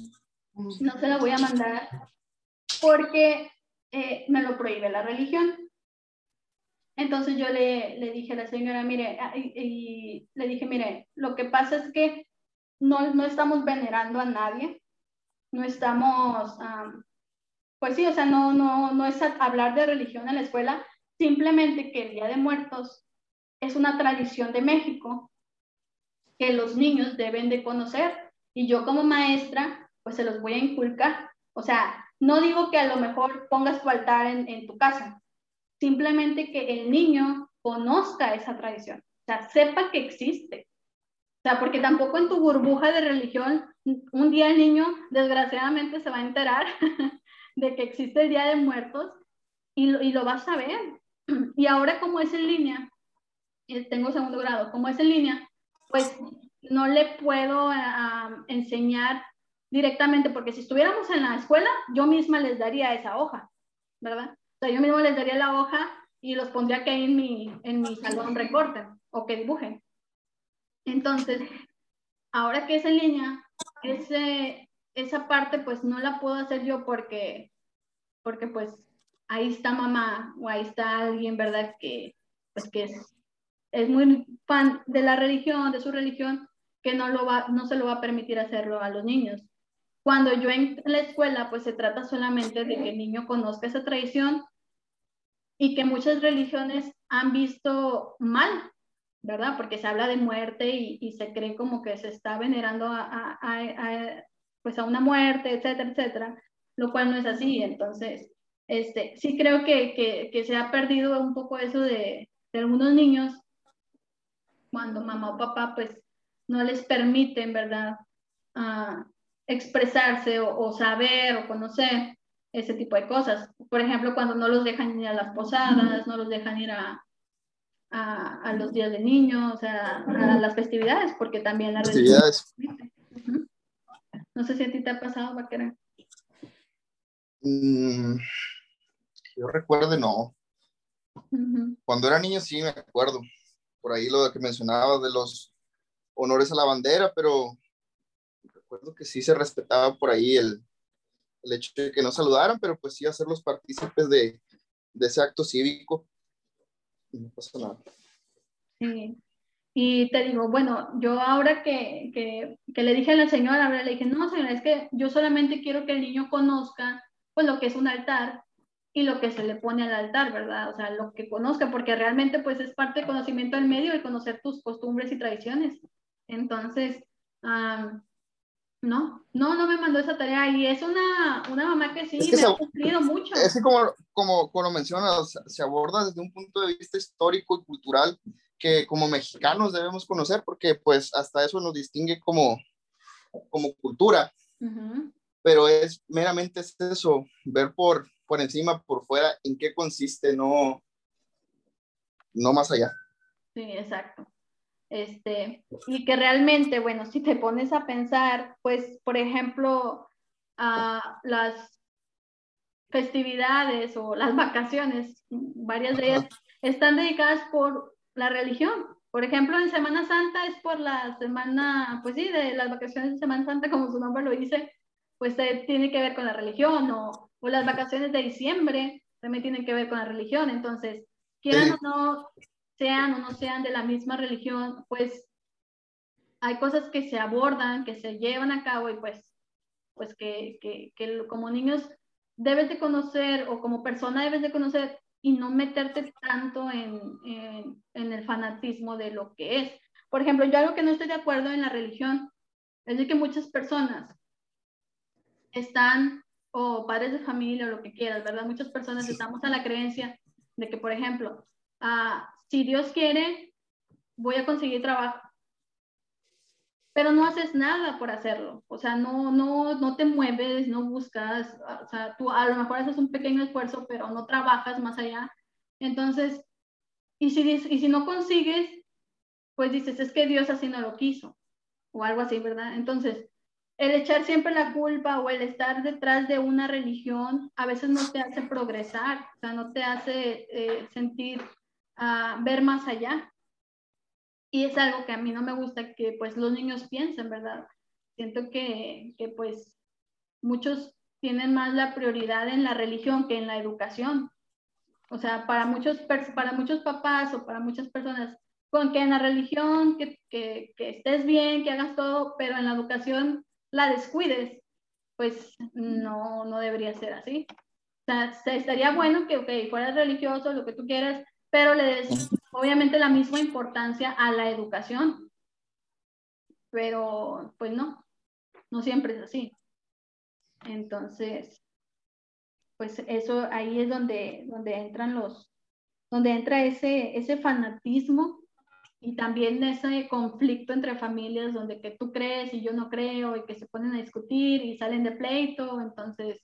no se la voy a mandar porque eh, me lo prohíbe la religión. Entonces yo le, le dije a la señora, mire, y, le dije, mire, lo que pasa es que no, no estamos venerando a nadie, no estamos, pues sí, o sea, no, no, no es hablar de religión en la escuela, simplemente que el Día de Muertos es una tradición de México que los niños deben de conocer y yo como maestra pues se los voy a inculcar. O sea, no digo que a lo mejor pongas tu altar en, en tu casa, simplemente que el niño conozca esa tradición, o sea, sepa que existe. O sea, porque tampoco en tu burbuja de religión, un día el niño desgraciadamente se va a enterar de que existe el Día de Muertos y lo, y lo va a saber. Y ahora como es en línea, eh, tengo segundo grado, como es en línea, pues no le puedo ah, enseñar directamente, porque si estuviéramos en la escuela, yo misma les daría esa hoja, ¿verdad? O sea, yo misma les daría la hoja y los pondría que en mi, en mi salón recorten o que dibujen. Entonces, ahora que es en línea, ese, esa parte pues no la puedo hacer yo porque, porque pues ahí está mamá o ahí está alguien, ¿verdad? Que pues que es es muy fan de la religión, de su religión, que no, lo va, no se lo va a permitir hacerlo a los niños. Cuando yo en la escuela, pues se trata solamente de que el niño conozca esa tradición y que muchas religiones han visto mal, ¿verdad? Porque se habla de muerte y, se cree como que se está venerando a, pues a una muerte, etcétera, etcétera, lo cual no es así. Entonces, este, sí creo que, que, se ha perdido un poco eso de, de algunos niños cuando mamá o papá pues no les permiten, ¿verdad? Uh, expresarse o, saber o conocer ese tipo de cosas. Por ejemplo, cuando no los dejan ir a las posadas, no los dejan ir a, a, a los días de niños, sea, a las festividades, porque también las festividades. No sé si a ti te ha pasado, Vaquera.
Mm, yo recuerdo, no. Cuando era niño sí me acuerdo por ahí lo que mencionaba de los honores a la bandera, pero recuerdo que sí se respetaba por ahí el, el hecho de que no saludaran, pero pues sí hacerlos partícipes de, de ese acto cívico. No pasa nada.
Sí. Y te digo, bueno, yo ahora que, que, que, le dije a la señora, le dije, no, señora, es que yo solamente quiero que el niño conozca pues lo que es un altar y lo que se le pone al altar, ¿verdad? O sea, lo que conozca, porque realmente pues es parte del conocimiento del medio, el conocer tus costumbres y tradiciones. Entonces, no, no, no me mandó esa tarea y es una, una mamá que sí me ha cumplido mucho.
Es que como, como, como mencionas, se aborda desde un punto de vista histórico y cultural que como mexicanos debemos conocer porque pues hasta eso nos distingue como, como cultura. Pero es meramente eso, ver por, por encima, por fuera, en qué consiste, no, no más allá.
Sí, exacto. Este, y que realmente, bueno, si te pones a pensar, pues, por ejemplo, a las festividades o las vacaciones, varias de ellas están dedicadas por la religión. Por ejemplo, en Semana Santa es por la semana, pues sí, de las vacaciones de Semana Santa, como su nombre lo dice, pues eh, tiene que ver con la religión o o las vacaciones de diciembre también tienen que ver con la religión. Entonces, quieran o no sean o no sean de la misma religión, pues hay cosas que se abordan, que se llevan a cabo y pues, pues que, que, que como niños debes de conocer o como persona debes de conocer y no meterte tanto en, en, en, el fanatismo de lo que es. Por ejemplo, yo algo que no estoy de acuerdo en la religión es de que muchas personas están o padres de familia o lo que quieras, ¿verdad? Muchas personas estamos a la creencia de que, por ejemplo, ah, si Dios quiere, voy a conseguir trabajo. Pero no haces nada por hacerlo, o sea, no, no, no te mueves, no buscas, o sea, tú a lo mejor haces un pequeño esfuerzo, pero no trabajas más allá. Entonces, y si, y si no consigues, pues dices, es que Dios así no lo quiso, o algo así, ¿verdad? Entonces, el echar siempre la culpa o el estar detrás de una religión a veces no te hace progresar, o sea, no te hace eh, sentir, uh, ver más allá. Y es algo que a mí no me gusta que pues los niños piensen, ¿verdad? Siento que, que pues muchos tienen más la prioridad en la religión que en la educación. O sea, para muchos, para muchos papás o para muchas personas, con que en la religión, que, que, que estés bien, que hagas todo, pero en la educación la descuides, pues no, no debería ser así. O sea, estaría bueno que, ok, fueras religioso, lo que tú quieras, pero le des obviamente la misma importancia a la educación. Pero, pues no, no siempre es así. Entonces, pues eso ahí es donde, donde entran los, donde entra ese, ese fanatismo y también ese conflicto entre familias donde que tú crees y yo no creo y que se ponen a discutir y salen de pleito, entonces,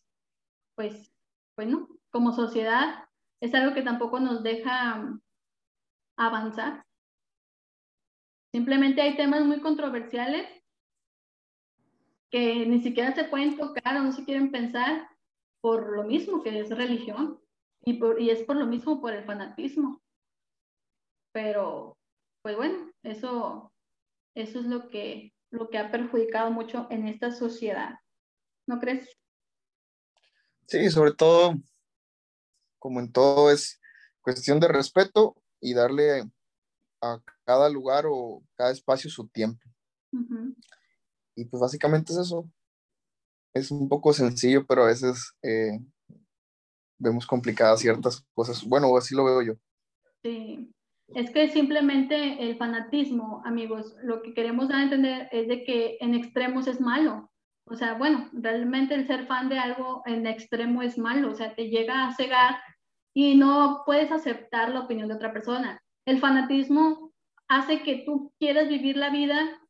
pues, pues no, como sociedad es algo que tampoco nos deja avanzar. Simplemente hay temas muy controversiales que ni siquiera se pueden tocar o no se quieren pensar por lo mismo que es religión y, por, y es por lo mismo por el fanatismo. Pero pues bueno, eso, eso es lo que, lo que ha perjudicado mucho en esta sociedad. ¿No crees?
Sí, sobre todo, como en todo, es cuestión de respeto y darle a cada lugar o cada espacio su tiempo. Y pues básicamente es eso. Es un poco sencillo, pero a veces eh, vemos complicadas ciertas cosas. Bueno, así lo veo yo.
Sí, es que simplemente el fanatismo, amigos, lo que queremos dar a entender es de que en extremos es malo. O sea, bueno, realmente el ser fan de algo en extremo es malo, o sea, te llega a cegar y no puedes aceptar la opinión de otra persona. El fanatismo hace que tú quieras vivir la vida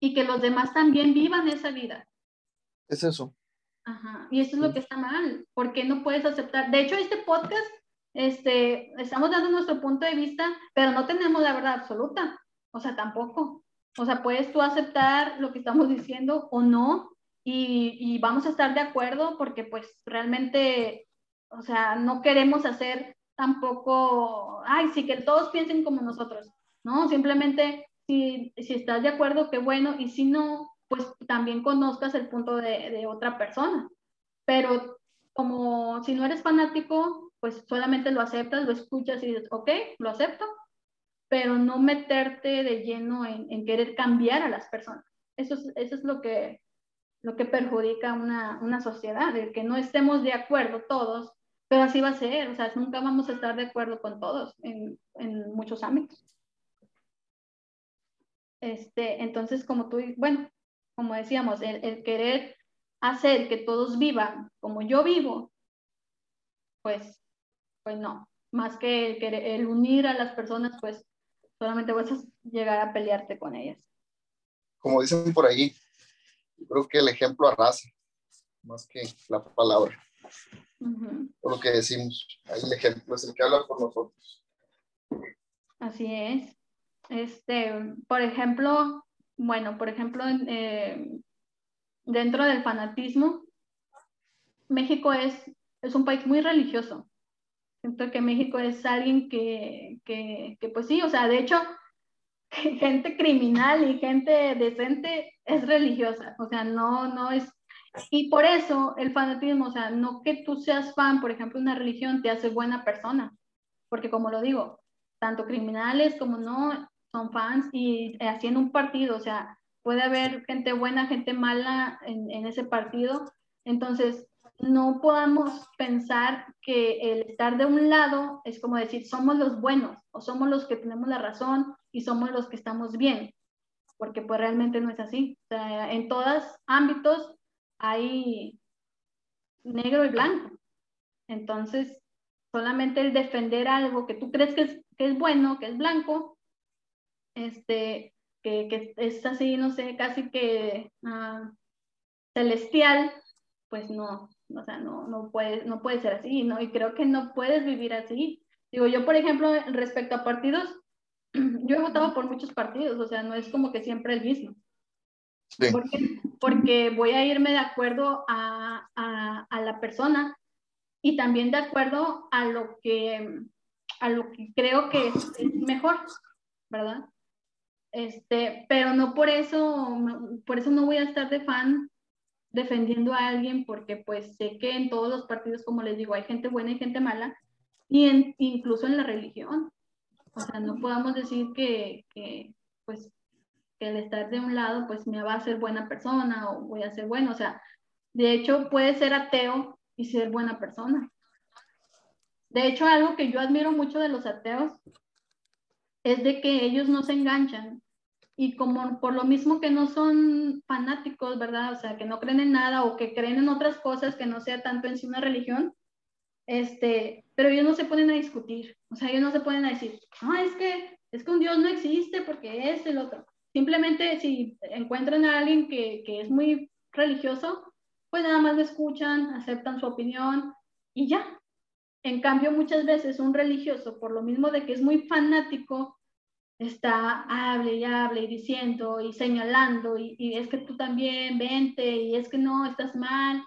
y que los demás también vivan esa vida.
Es eso.
Ajá. Y eso es lo que está mal, porque no puedes aceptar. De hecho, este podcast este, estamos dando nuestro punto de vista, pero no tenemos la verdad absoluta. O sea, tampoco. O sea, puedes tú aceptar lo que estamos diciendo o no, y, y, vamos a estar de acuerdo porque pues realmente, o sea, no queremos hacer tampoco, ay, sí, que todos piensen como nosotros, ¿no? Simplemente, si, si estás de acuerdo, qué bueno, y si no, pues también conozcas el punto de, de otra persona. Pero como si no eres fanático, pues solamente lo aceptas, lo escuchas y dices, ok, lo acepto, pero no meterte de lleno en, querer cambiar a las personas. Eso es, eso es lo, que, lo que perjudica una, una sociedad, el que no estemos de acuerdo todos, pero así va a ser, o sea, nunca vamos a estar de acuerdo con todos en, en muchos ámbitos. Este, entonces, como tú, bueno, como decíamos, el, el, querer hacer que todos vivan como yo vivo, pues pues no, más que el, unir a las personas, pues solamente vas a llegar a pelearte con ellas.
Como dicen por ahí, creo que el ejemplo arrasa, más que la palabra. Por lo que decimos, ahí el ejemplo es el que habla por nosotros.
Así es. Este, por ejemplo, bueno, por ejemplo, eh, dentro del fanatismo, México es, es un país muy religioso. Siento que México es alguien que, que, que, pues sí, o sea, de hecho, gente criminal y gente decente es religiosa, o sea, no, no es... Y por eso el fanatismo, o sea, no que tú seas fan, por ejemplo, de una religión te hace buena persona, porque como lo digo, tanto criminales como no son fans y haciendo un partido, o sea, puede haber gente buena, gente mala en, en ese partido, entonces no podamos pensar que el estar de un lado es como decir, somos los buenos o somos los que tenemos la razón y somos los que estamos bien, porque pues realmente no es así. En todos ámbitos hay, negro y blanco. Entonces, solamente el defender algo que tú crees que es, que es bueno, que es blanco, este, que, que es así, no sé, casi que uh, celestial, pues no, o sea, no, no, puede, no puede ser así, ¿no? Y creo que no puedes vivir así. Digo, yo, por ejemplo, respecto a partidos, yo he votado por muchos partidos, o sea, no es como que siempre el mismo. Sí. Porque, porque voy a irme de acuerdo a, a, a, la persona y también de acuerdo a lo que, a lo que creo que es, es mejor, ¿verdad? Este, pero no por eso, por eso no voy a estar de fan defendiendo a alguien porque pues sé que en todos los partidos, como les digo, hay gente buena y gente mala, y en, incluso en la religión. O sea, no podamos decir que, que, pues, que el estar de un lado pues me va a hacer buena persona o voy a ser bueno. O sea, de hecho puede ser ateo y ser buena persona. De hecho, algo que yo admiro mucho de los ateos es de que ellos no se enganchan y como por lo mismo que no son fanáticos, ¿verdad? O sea, que no creen en nada o que creen en otras cosas que no sea tanto en sí una religión, este, pero ellos no se ponen a discutir, o sea, ellos no se ponen a decir, no, es que, es que un Dios no existe porque es el otro. Simplemente si encuentran a alguien que, que es muy religioso, pues nada más lo escuchan, aceptan su opinión y ya. En cambio, muchas veces un religioso, por lo mismo de que es muy fanático, está hable y hable y diciendo y señalando y, y, es que tú también vente y es que no, estás mal.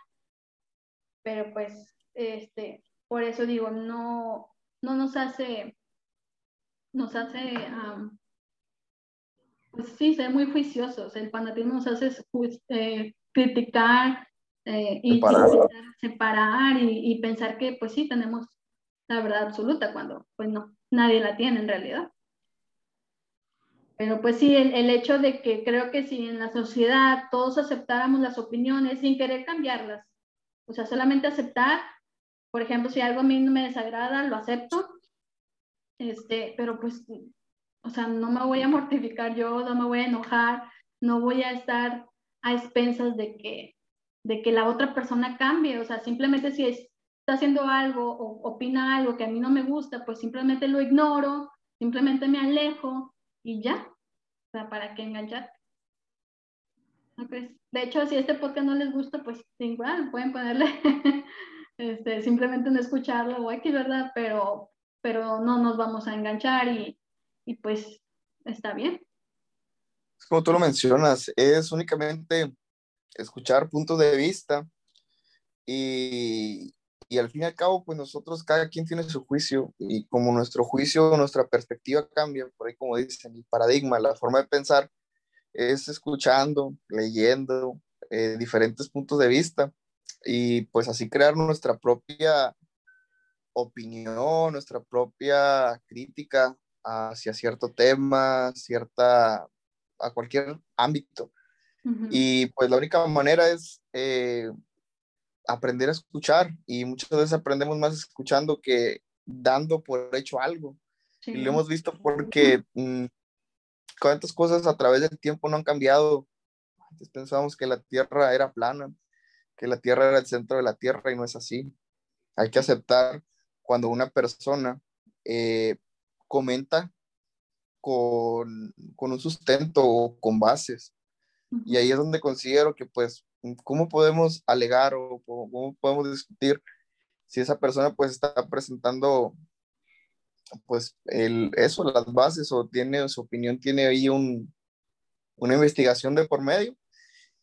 Pero pues, este, por eso digo, no, no nos hace, nos hace, um, pues sí, ser muy juiciosos. El fanatismo nos hace eh, criticar eh, y separar, separar y, y pensar que pues sí, tenemos la verdad absoluta cuando pues no, nadie la tiene en realidad. Pero pues sí, el, el, hecho de que creo que si en la sociedad todos aceptáramos las opiniones sin querer cambiarlas, o sea, solamente aceptar, por ejemplo, si algo a mí no me desagrada, lo acepto, este, pero pues, o sea, no me voy a mortificar yo, no me voy a enojar, no voy a estar a expensas de que, de que la otra persona cambie, o sea, simplemente si es, está haciendo algo o opina algo que a mí no me gusta, pues simplemente lo ignoro, simplemente me alejo y ya. O sea, ¿para qué enganchar? De hecho, si este podcast no les gusta, pues igual pueden ponerle este, simplemente no escucharlo o aquí, ¿verdad? Pero, pero no nos vamos a enganchar y, y pues está bien.
Como tú lo mencionas, es únicamente escuchar puntos de vista y, y al fin y al cabo, pues nosotros, cada quien tiene su juicio y como nuestro juicio, nuestra perspectiva cambia, por ahí como dicen, el paradigma, la forma de pensar es escuchando, leyendo eh, diferentes puntos de vista y pues así crear nuestra propia opinión, nuestra propia crítica hacia cierto tema, cierta, a cualquier ámbito. Uh -huh. Y pues la única manera es eh, aprender a escuchar y muchas veces aprendemos más escuchando que dando por hecho algo. Sí. Y lo hemos visto porque mmm, cuántas cosas a través del tiempo no han cambiado. Antes pensábamos que la Tierra era plana, que la Tierra era el centro de la Tierra y no es así. Hay que aceptar cuando una persona eh, comenta con, con, un sustento o con bases. Y ahí es donde considero que pues ¿cómo podemos alegar o cómo podemos discutir si esa persona pues está presentando pues el, eso, las bases o tiene su opinión, tiene ahí un, una investigación de por medio?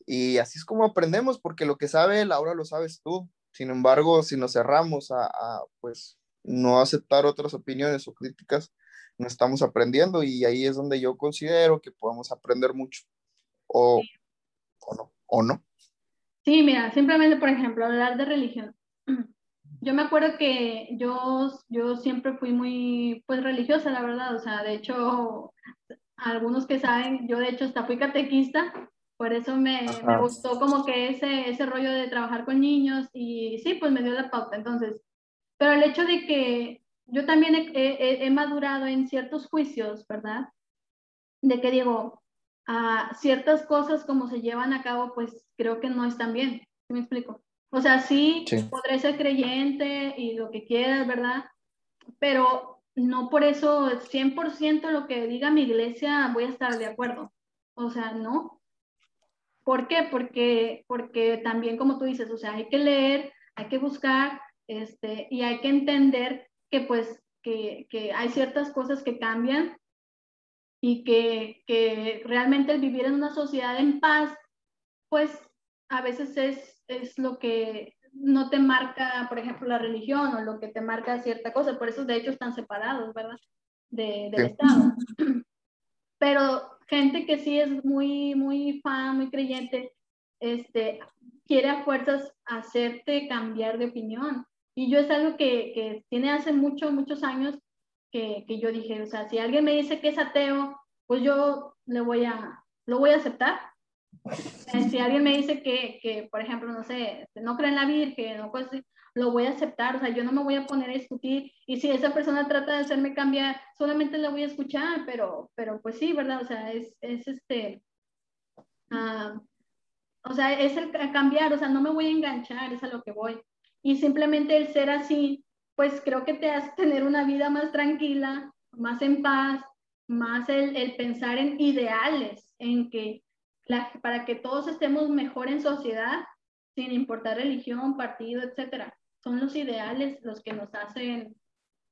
Y así es como aprendemos, porque lo que sabe él ahora lo sabes tú. Sin embargo, si nos cerramos a, a pues no aceptar otras opiniones o críticas, no estamos aprendiendo y ahí es donde yo considero que podemos aprender mucho o, o no, o no.
Sí, mira, simplemente, por ejemplo, hablar de religión. Yo me acuerdo que yo, yo siempre fui muy, pues, religiosa, la verdad. O sea, de hecho, algunos que saben, yo de hecho hasta fui catequista, por eso me, me gustó como que ese, ese rollo de trabajar con niños y sí, pues me dio la pauta. Entonces, pero el hecho de que yo también he, he, he madurado en ciertos juicios, ¿verdad? De que digo, a ciertas cosas como se llevan a cabo, pues creo que no están bien. ¿Sí me explico? O sea, sí, podré ser creyente y lo que quieras, ¿verdad? Pero no por eso 100% lo que diga mi iglesia voy a estar de acuerdo. O sea, no. ¿Por qué? Porque, porque también, como tú dices, o sea, hay que leer, hay que buscar, este, y hay que entender que pues que, que hay ciertas cosas que cambian y que, que, realmente el vivir en una sociedad en paz, pues a veces es, es lo que no te marca, por ejemplo, la religión o lo que te marca cierta cosa. Por eso, de hecho, están separados, ¿verdad? De, del Estado. Pero gente que sí es muy, muy fan, muy creyente, este, quiere a fuerzas hacerte cambiar de opinión. Y yo es algo que, que tiene hace muchos, muchos años que, que, yo dije, o sea, si alguien me dice que es ateo, pues yo le voy a, lo voy a aceptar. Eh, si alguien me dice que, que, por ejemplo, no sé, no cree en la Virgen, no, pues lo voy a aceptar, o sea, yo no me voy a poner a discutir y si esa persona trata de hacerme cambiar, solamente la voy a escuchar, pero, pero pues sí, ¿verdad? O sea, es, es este, uh, o sea, es el cambiar, o sea, no me voy a enganchar, es a lo que voy. Y simplemente el ser así, pues creo que te hace tener una vida más tranquila, más en paz, más el, el pensar en ideales, en que la, para que todos estemos mejor en sociedad, sin importar religión, partido, etcétera. Son los ideales los que nos hacen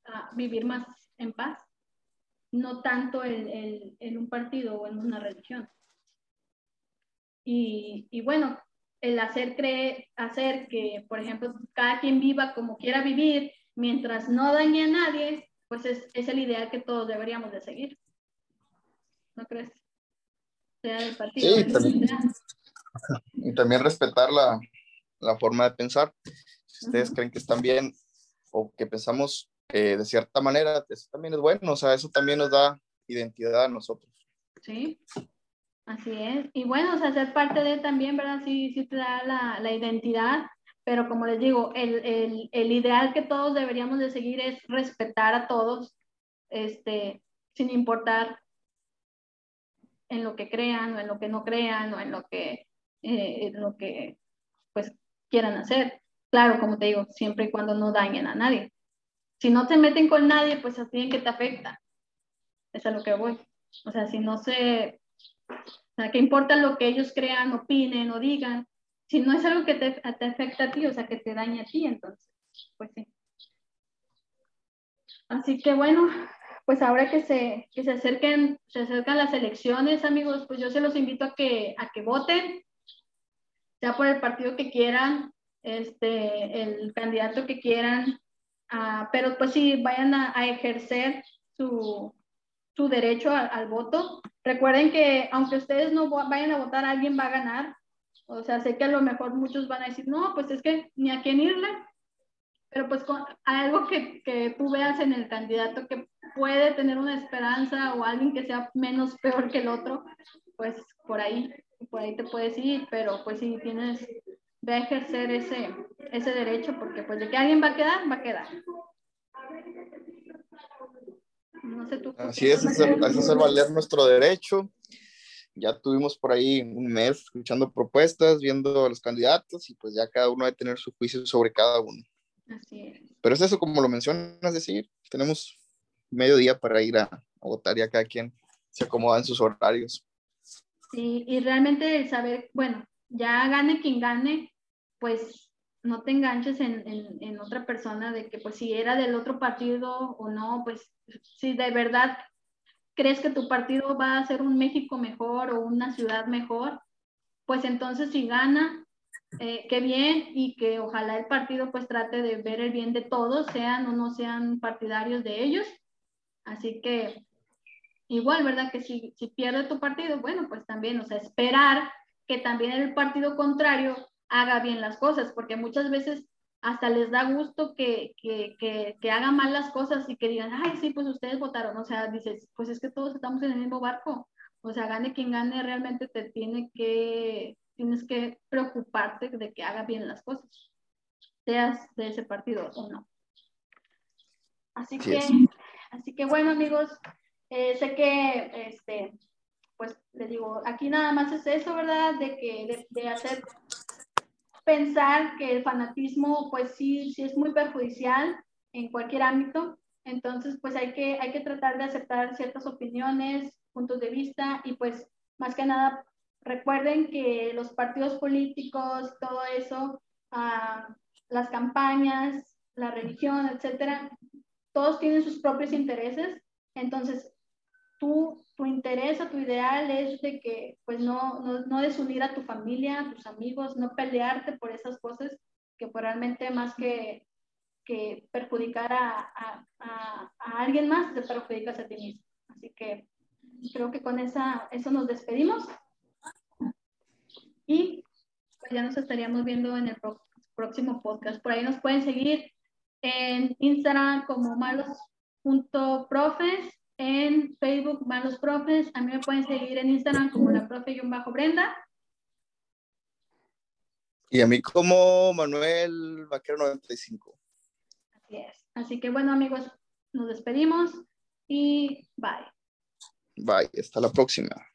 uh, vivir más en paz, no tanto en, en, en un partido o en una religión. Y, y bueno, el hacer, hacer que, por ejemplo, cada quien viva como quiera vivir mientras no dañe a nadie, pues es, es el ideal que todos deberíamos de seguir. ¿No crees? Sea del partido.
Sí, también, y también respetar la, la, forma de pensar. Si ustedes creen que están bien o que pensamos eh, de cierta manera, eso también es bueno, o sea, eso también nos da identidad a nosotros.
Sí, Así es. Y bueno, o sea, ser parte de también, ¿verdad? Sí, sí te da la, la identidad, pero como les digo, el, el, el, ideal que todos deberíamos de seguir es respetar a todos, este, sin importar en lo que crean o en lo que no crean o en lo que, eh, en lo que pues quieran hacer. Claro, como te digo, siempre y cuando no dañen a nadie. Si no te meten con nadie, pues así en que te afecta. Es a lo que voy. O sea, si no se o sea, ¿qué importa lo que ellos crean, opinen o digan? Si no es algo que te, te afecta a ti, o sea, que te daña a ti, entonces, pues sí. Así que bueno, pues ahora que se, que se acerquen, se acercan las elecciones, amigos, pues yo se los invito a que, a que voten, sea por el partido que quieran, este, el candidato que quieran, uh, pero pues sí, vayan a, a ejercer su, su derecho al, al, voto. Recuerden que aunque ustedes no vayan a votar, alguien va a ganar. O sea, sé que a lo mejor muchos van a decir, no, pues es que ni a quién irle, pero pues con algo que, que tú veas en el candidato que puede tener una esperanza o alguien que sea menos peor que el otro, pues por ahí, por ahí te puedes ir, pero pues si tienes, ve a ejercer ese, ese derecho, porque pues de que alguien va a quedar, va a quedar. No sé tú.
Así es, hacer, hacer valer nuestro derecho. Ya tuvimos por ahí un mes escuchando propuestas, viendo a los candidatos y pues ya cada uno a tener su juicio sobre cada uno.
Así es.
Pero es eso, como lo mencionas, es decir, tenemos medio día para ir a, a votar y a cada quien se acomoda en sus horarios.
Sí, y realmente el saber, bueno, ya gane quien gane, pues no te enganches en, en, en, otra persona de que pues si era del otro partido o no, pues si de verdad crees que tu partido va a ser un México mejor o una ciudad mejor, pues entonces si gana, eh, qué bien y que ojalá el partido pues trate de ver el bien de todos, sean o no sean partidarios de ellos. Así que igual, ¿verdad? Que si, si pierde tu partido, bueno, pues también, o sea, esperar que también el partido contrario haga bien las cosas, porque muchas veces hasta les da gusto que, que, que, que, hagan mal las cosas y que digan, ay, sí, pues ustedes votaron, o sea, dices, pues es que todos estamos en el mismo barco, o sea, gane quien gane, realmente te tiene que, tienes que preocuparte de que haga bien las cosas, seas de ese partido o no. Así que, así que bueno, amigos, eh, sé que, este, pues les digo, aquí nada más es eso, ¿verdad? De que, de, de hacer pensar que el fanatismo, pues sí, sí es muy perjudicial en cualquier ámbito. Entonces, pues hay que, hay que tratar de aceptar ciertas opiniones, puntos de vista y pues más que nada recuerden que los partidos políticos, todo eso, ah, las campañas, la religión, etcétera, todos tienen sus propios intereses. Entonces, tú, tu interés o tu ideal es de que, pues, no, no, no desunir a tu familia, a tus amigos, no pelearte por esas cosas que pues, realmente más que, que perjudicar a, a, a, alguien más, te perjudicas a ti mismo. Así que creo que con esa, eso nos despedimos. Y pues ya nos estaríamos viendo en el próximo podcast. Por ahí nos pueden seguir en Instagram como malos.profes, en Facebook malos profes. A mí me pueden seguir en Instagram como la profe-brenda.
Y a mí como Manuel Vaquero 95.
Así es. Así que bueno amigos, nos despedimos y bye.
Bye, hasta la próxima.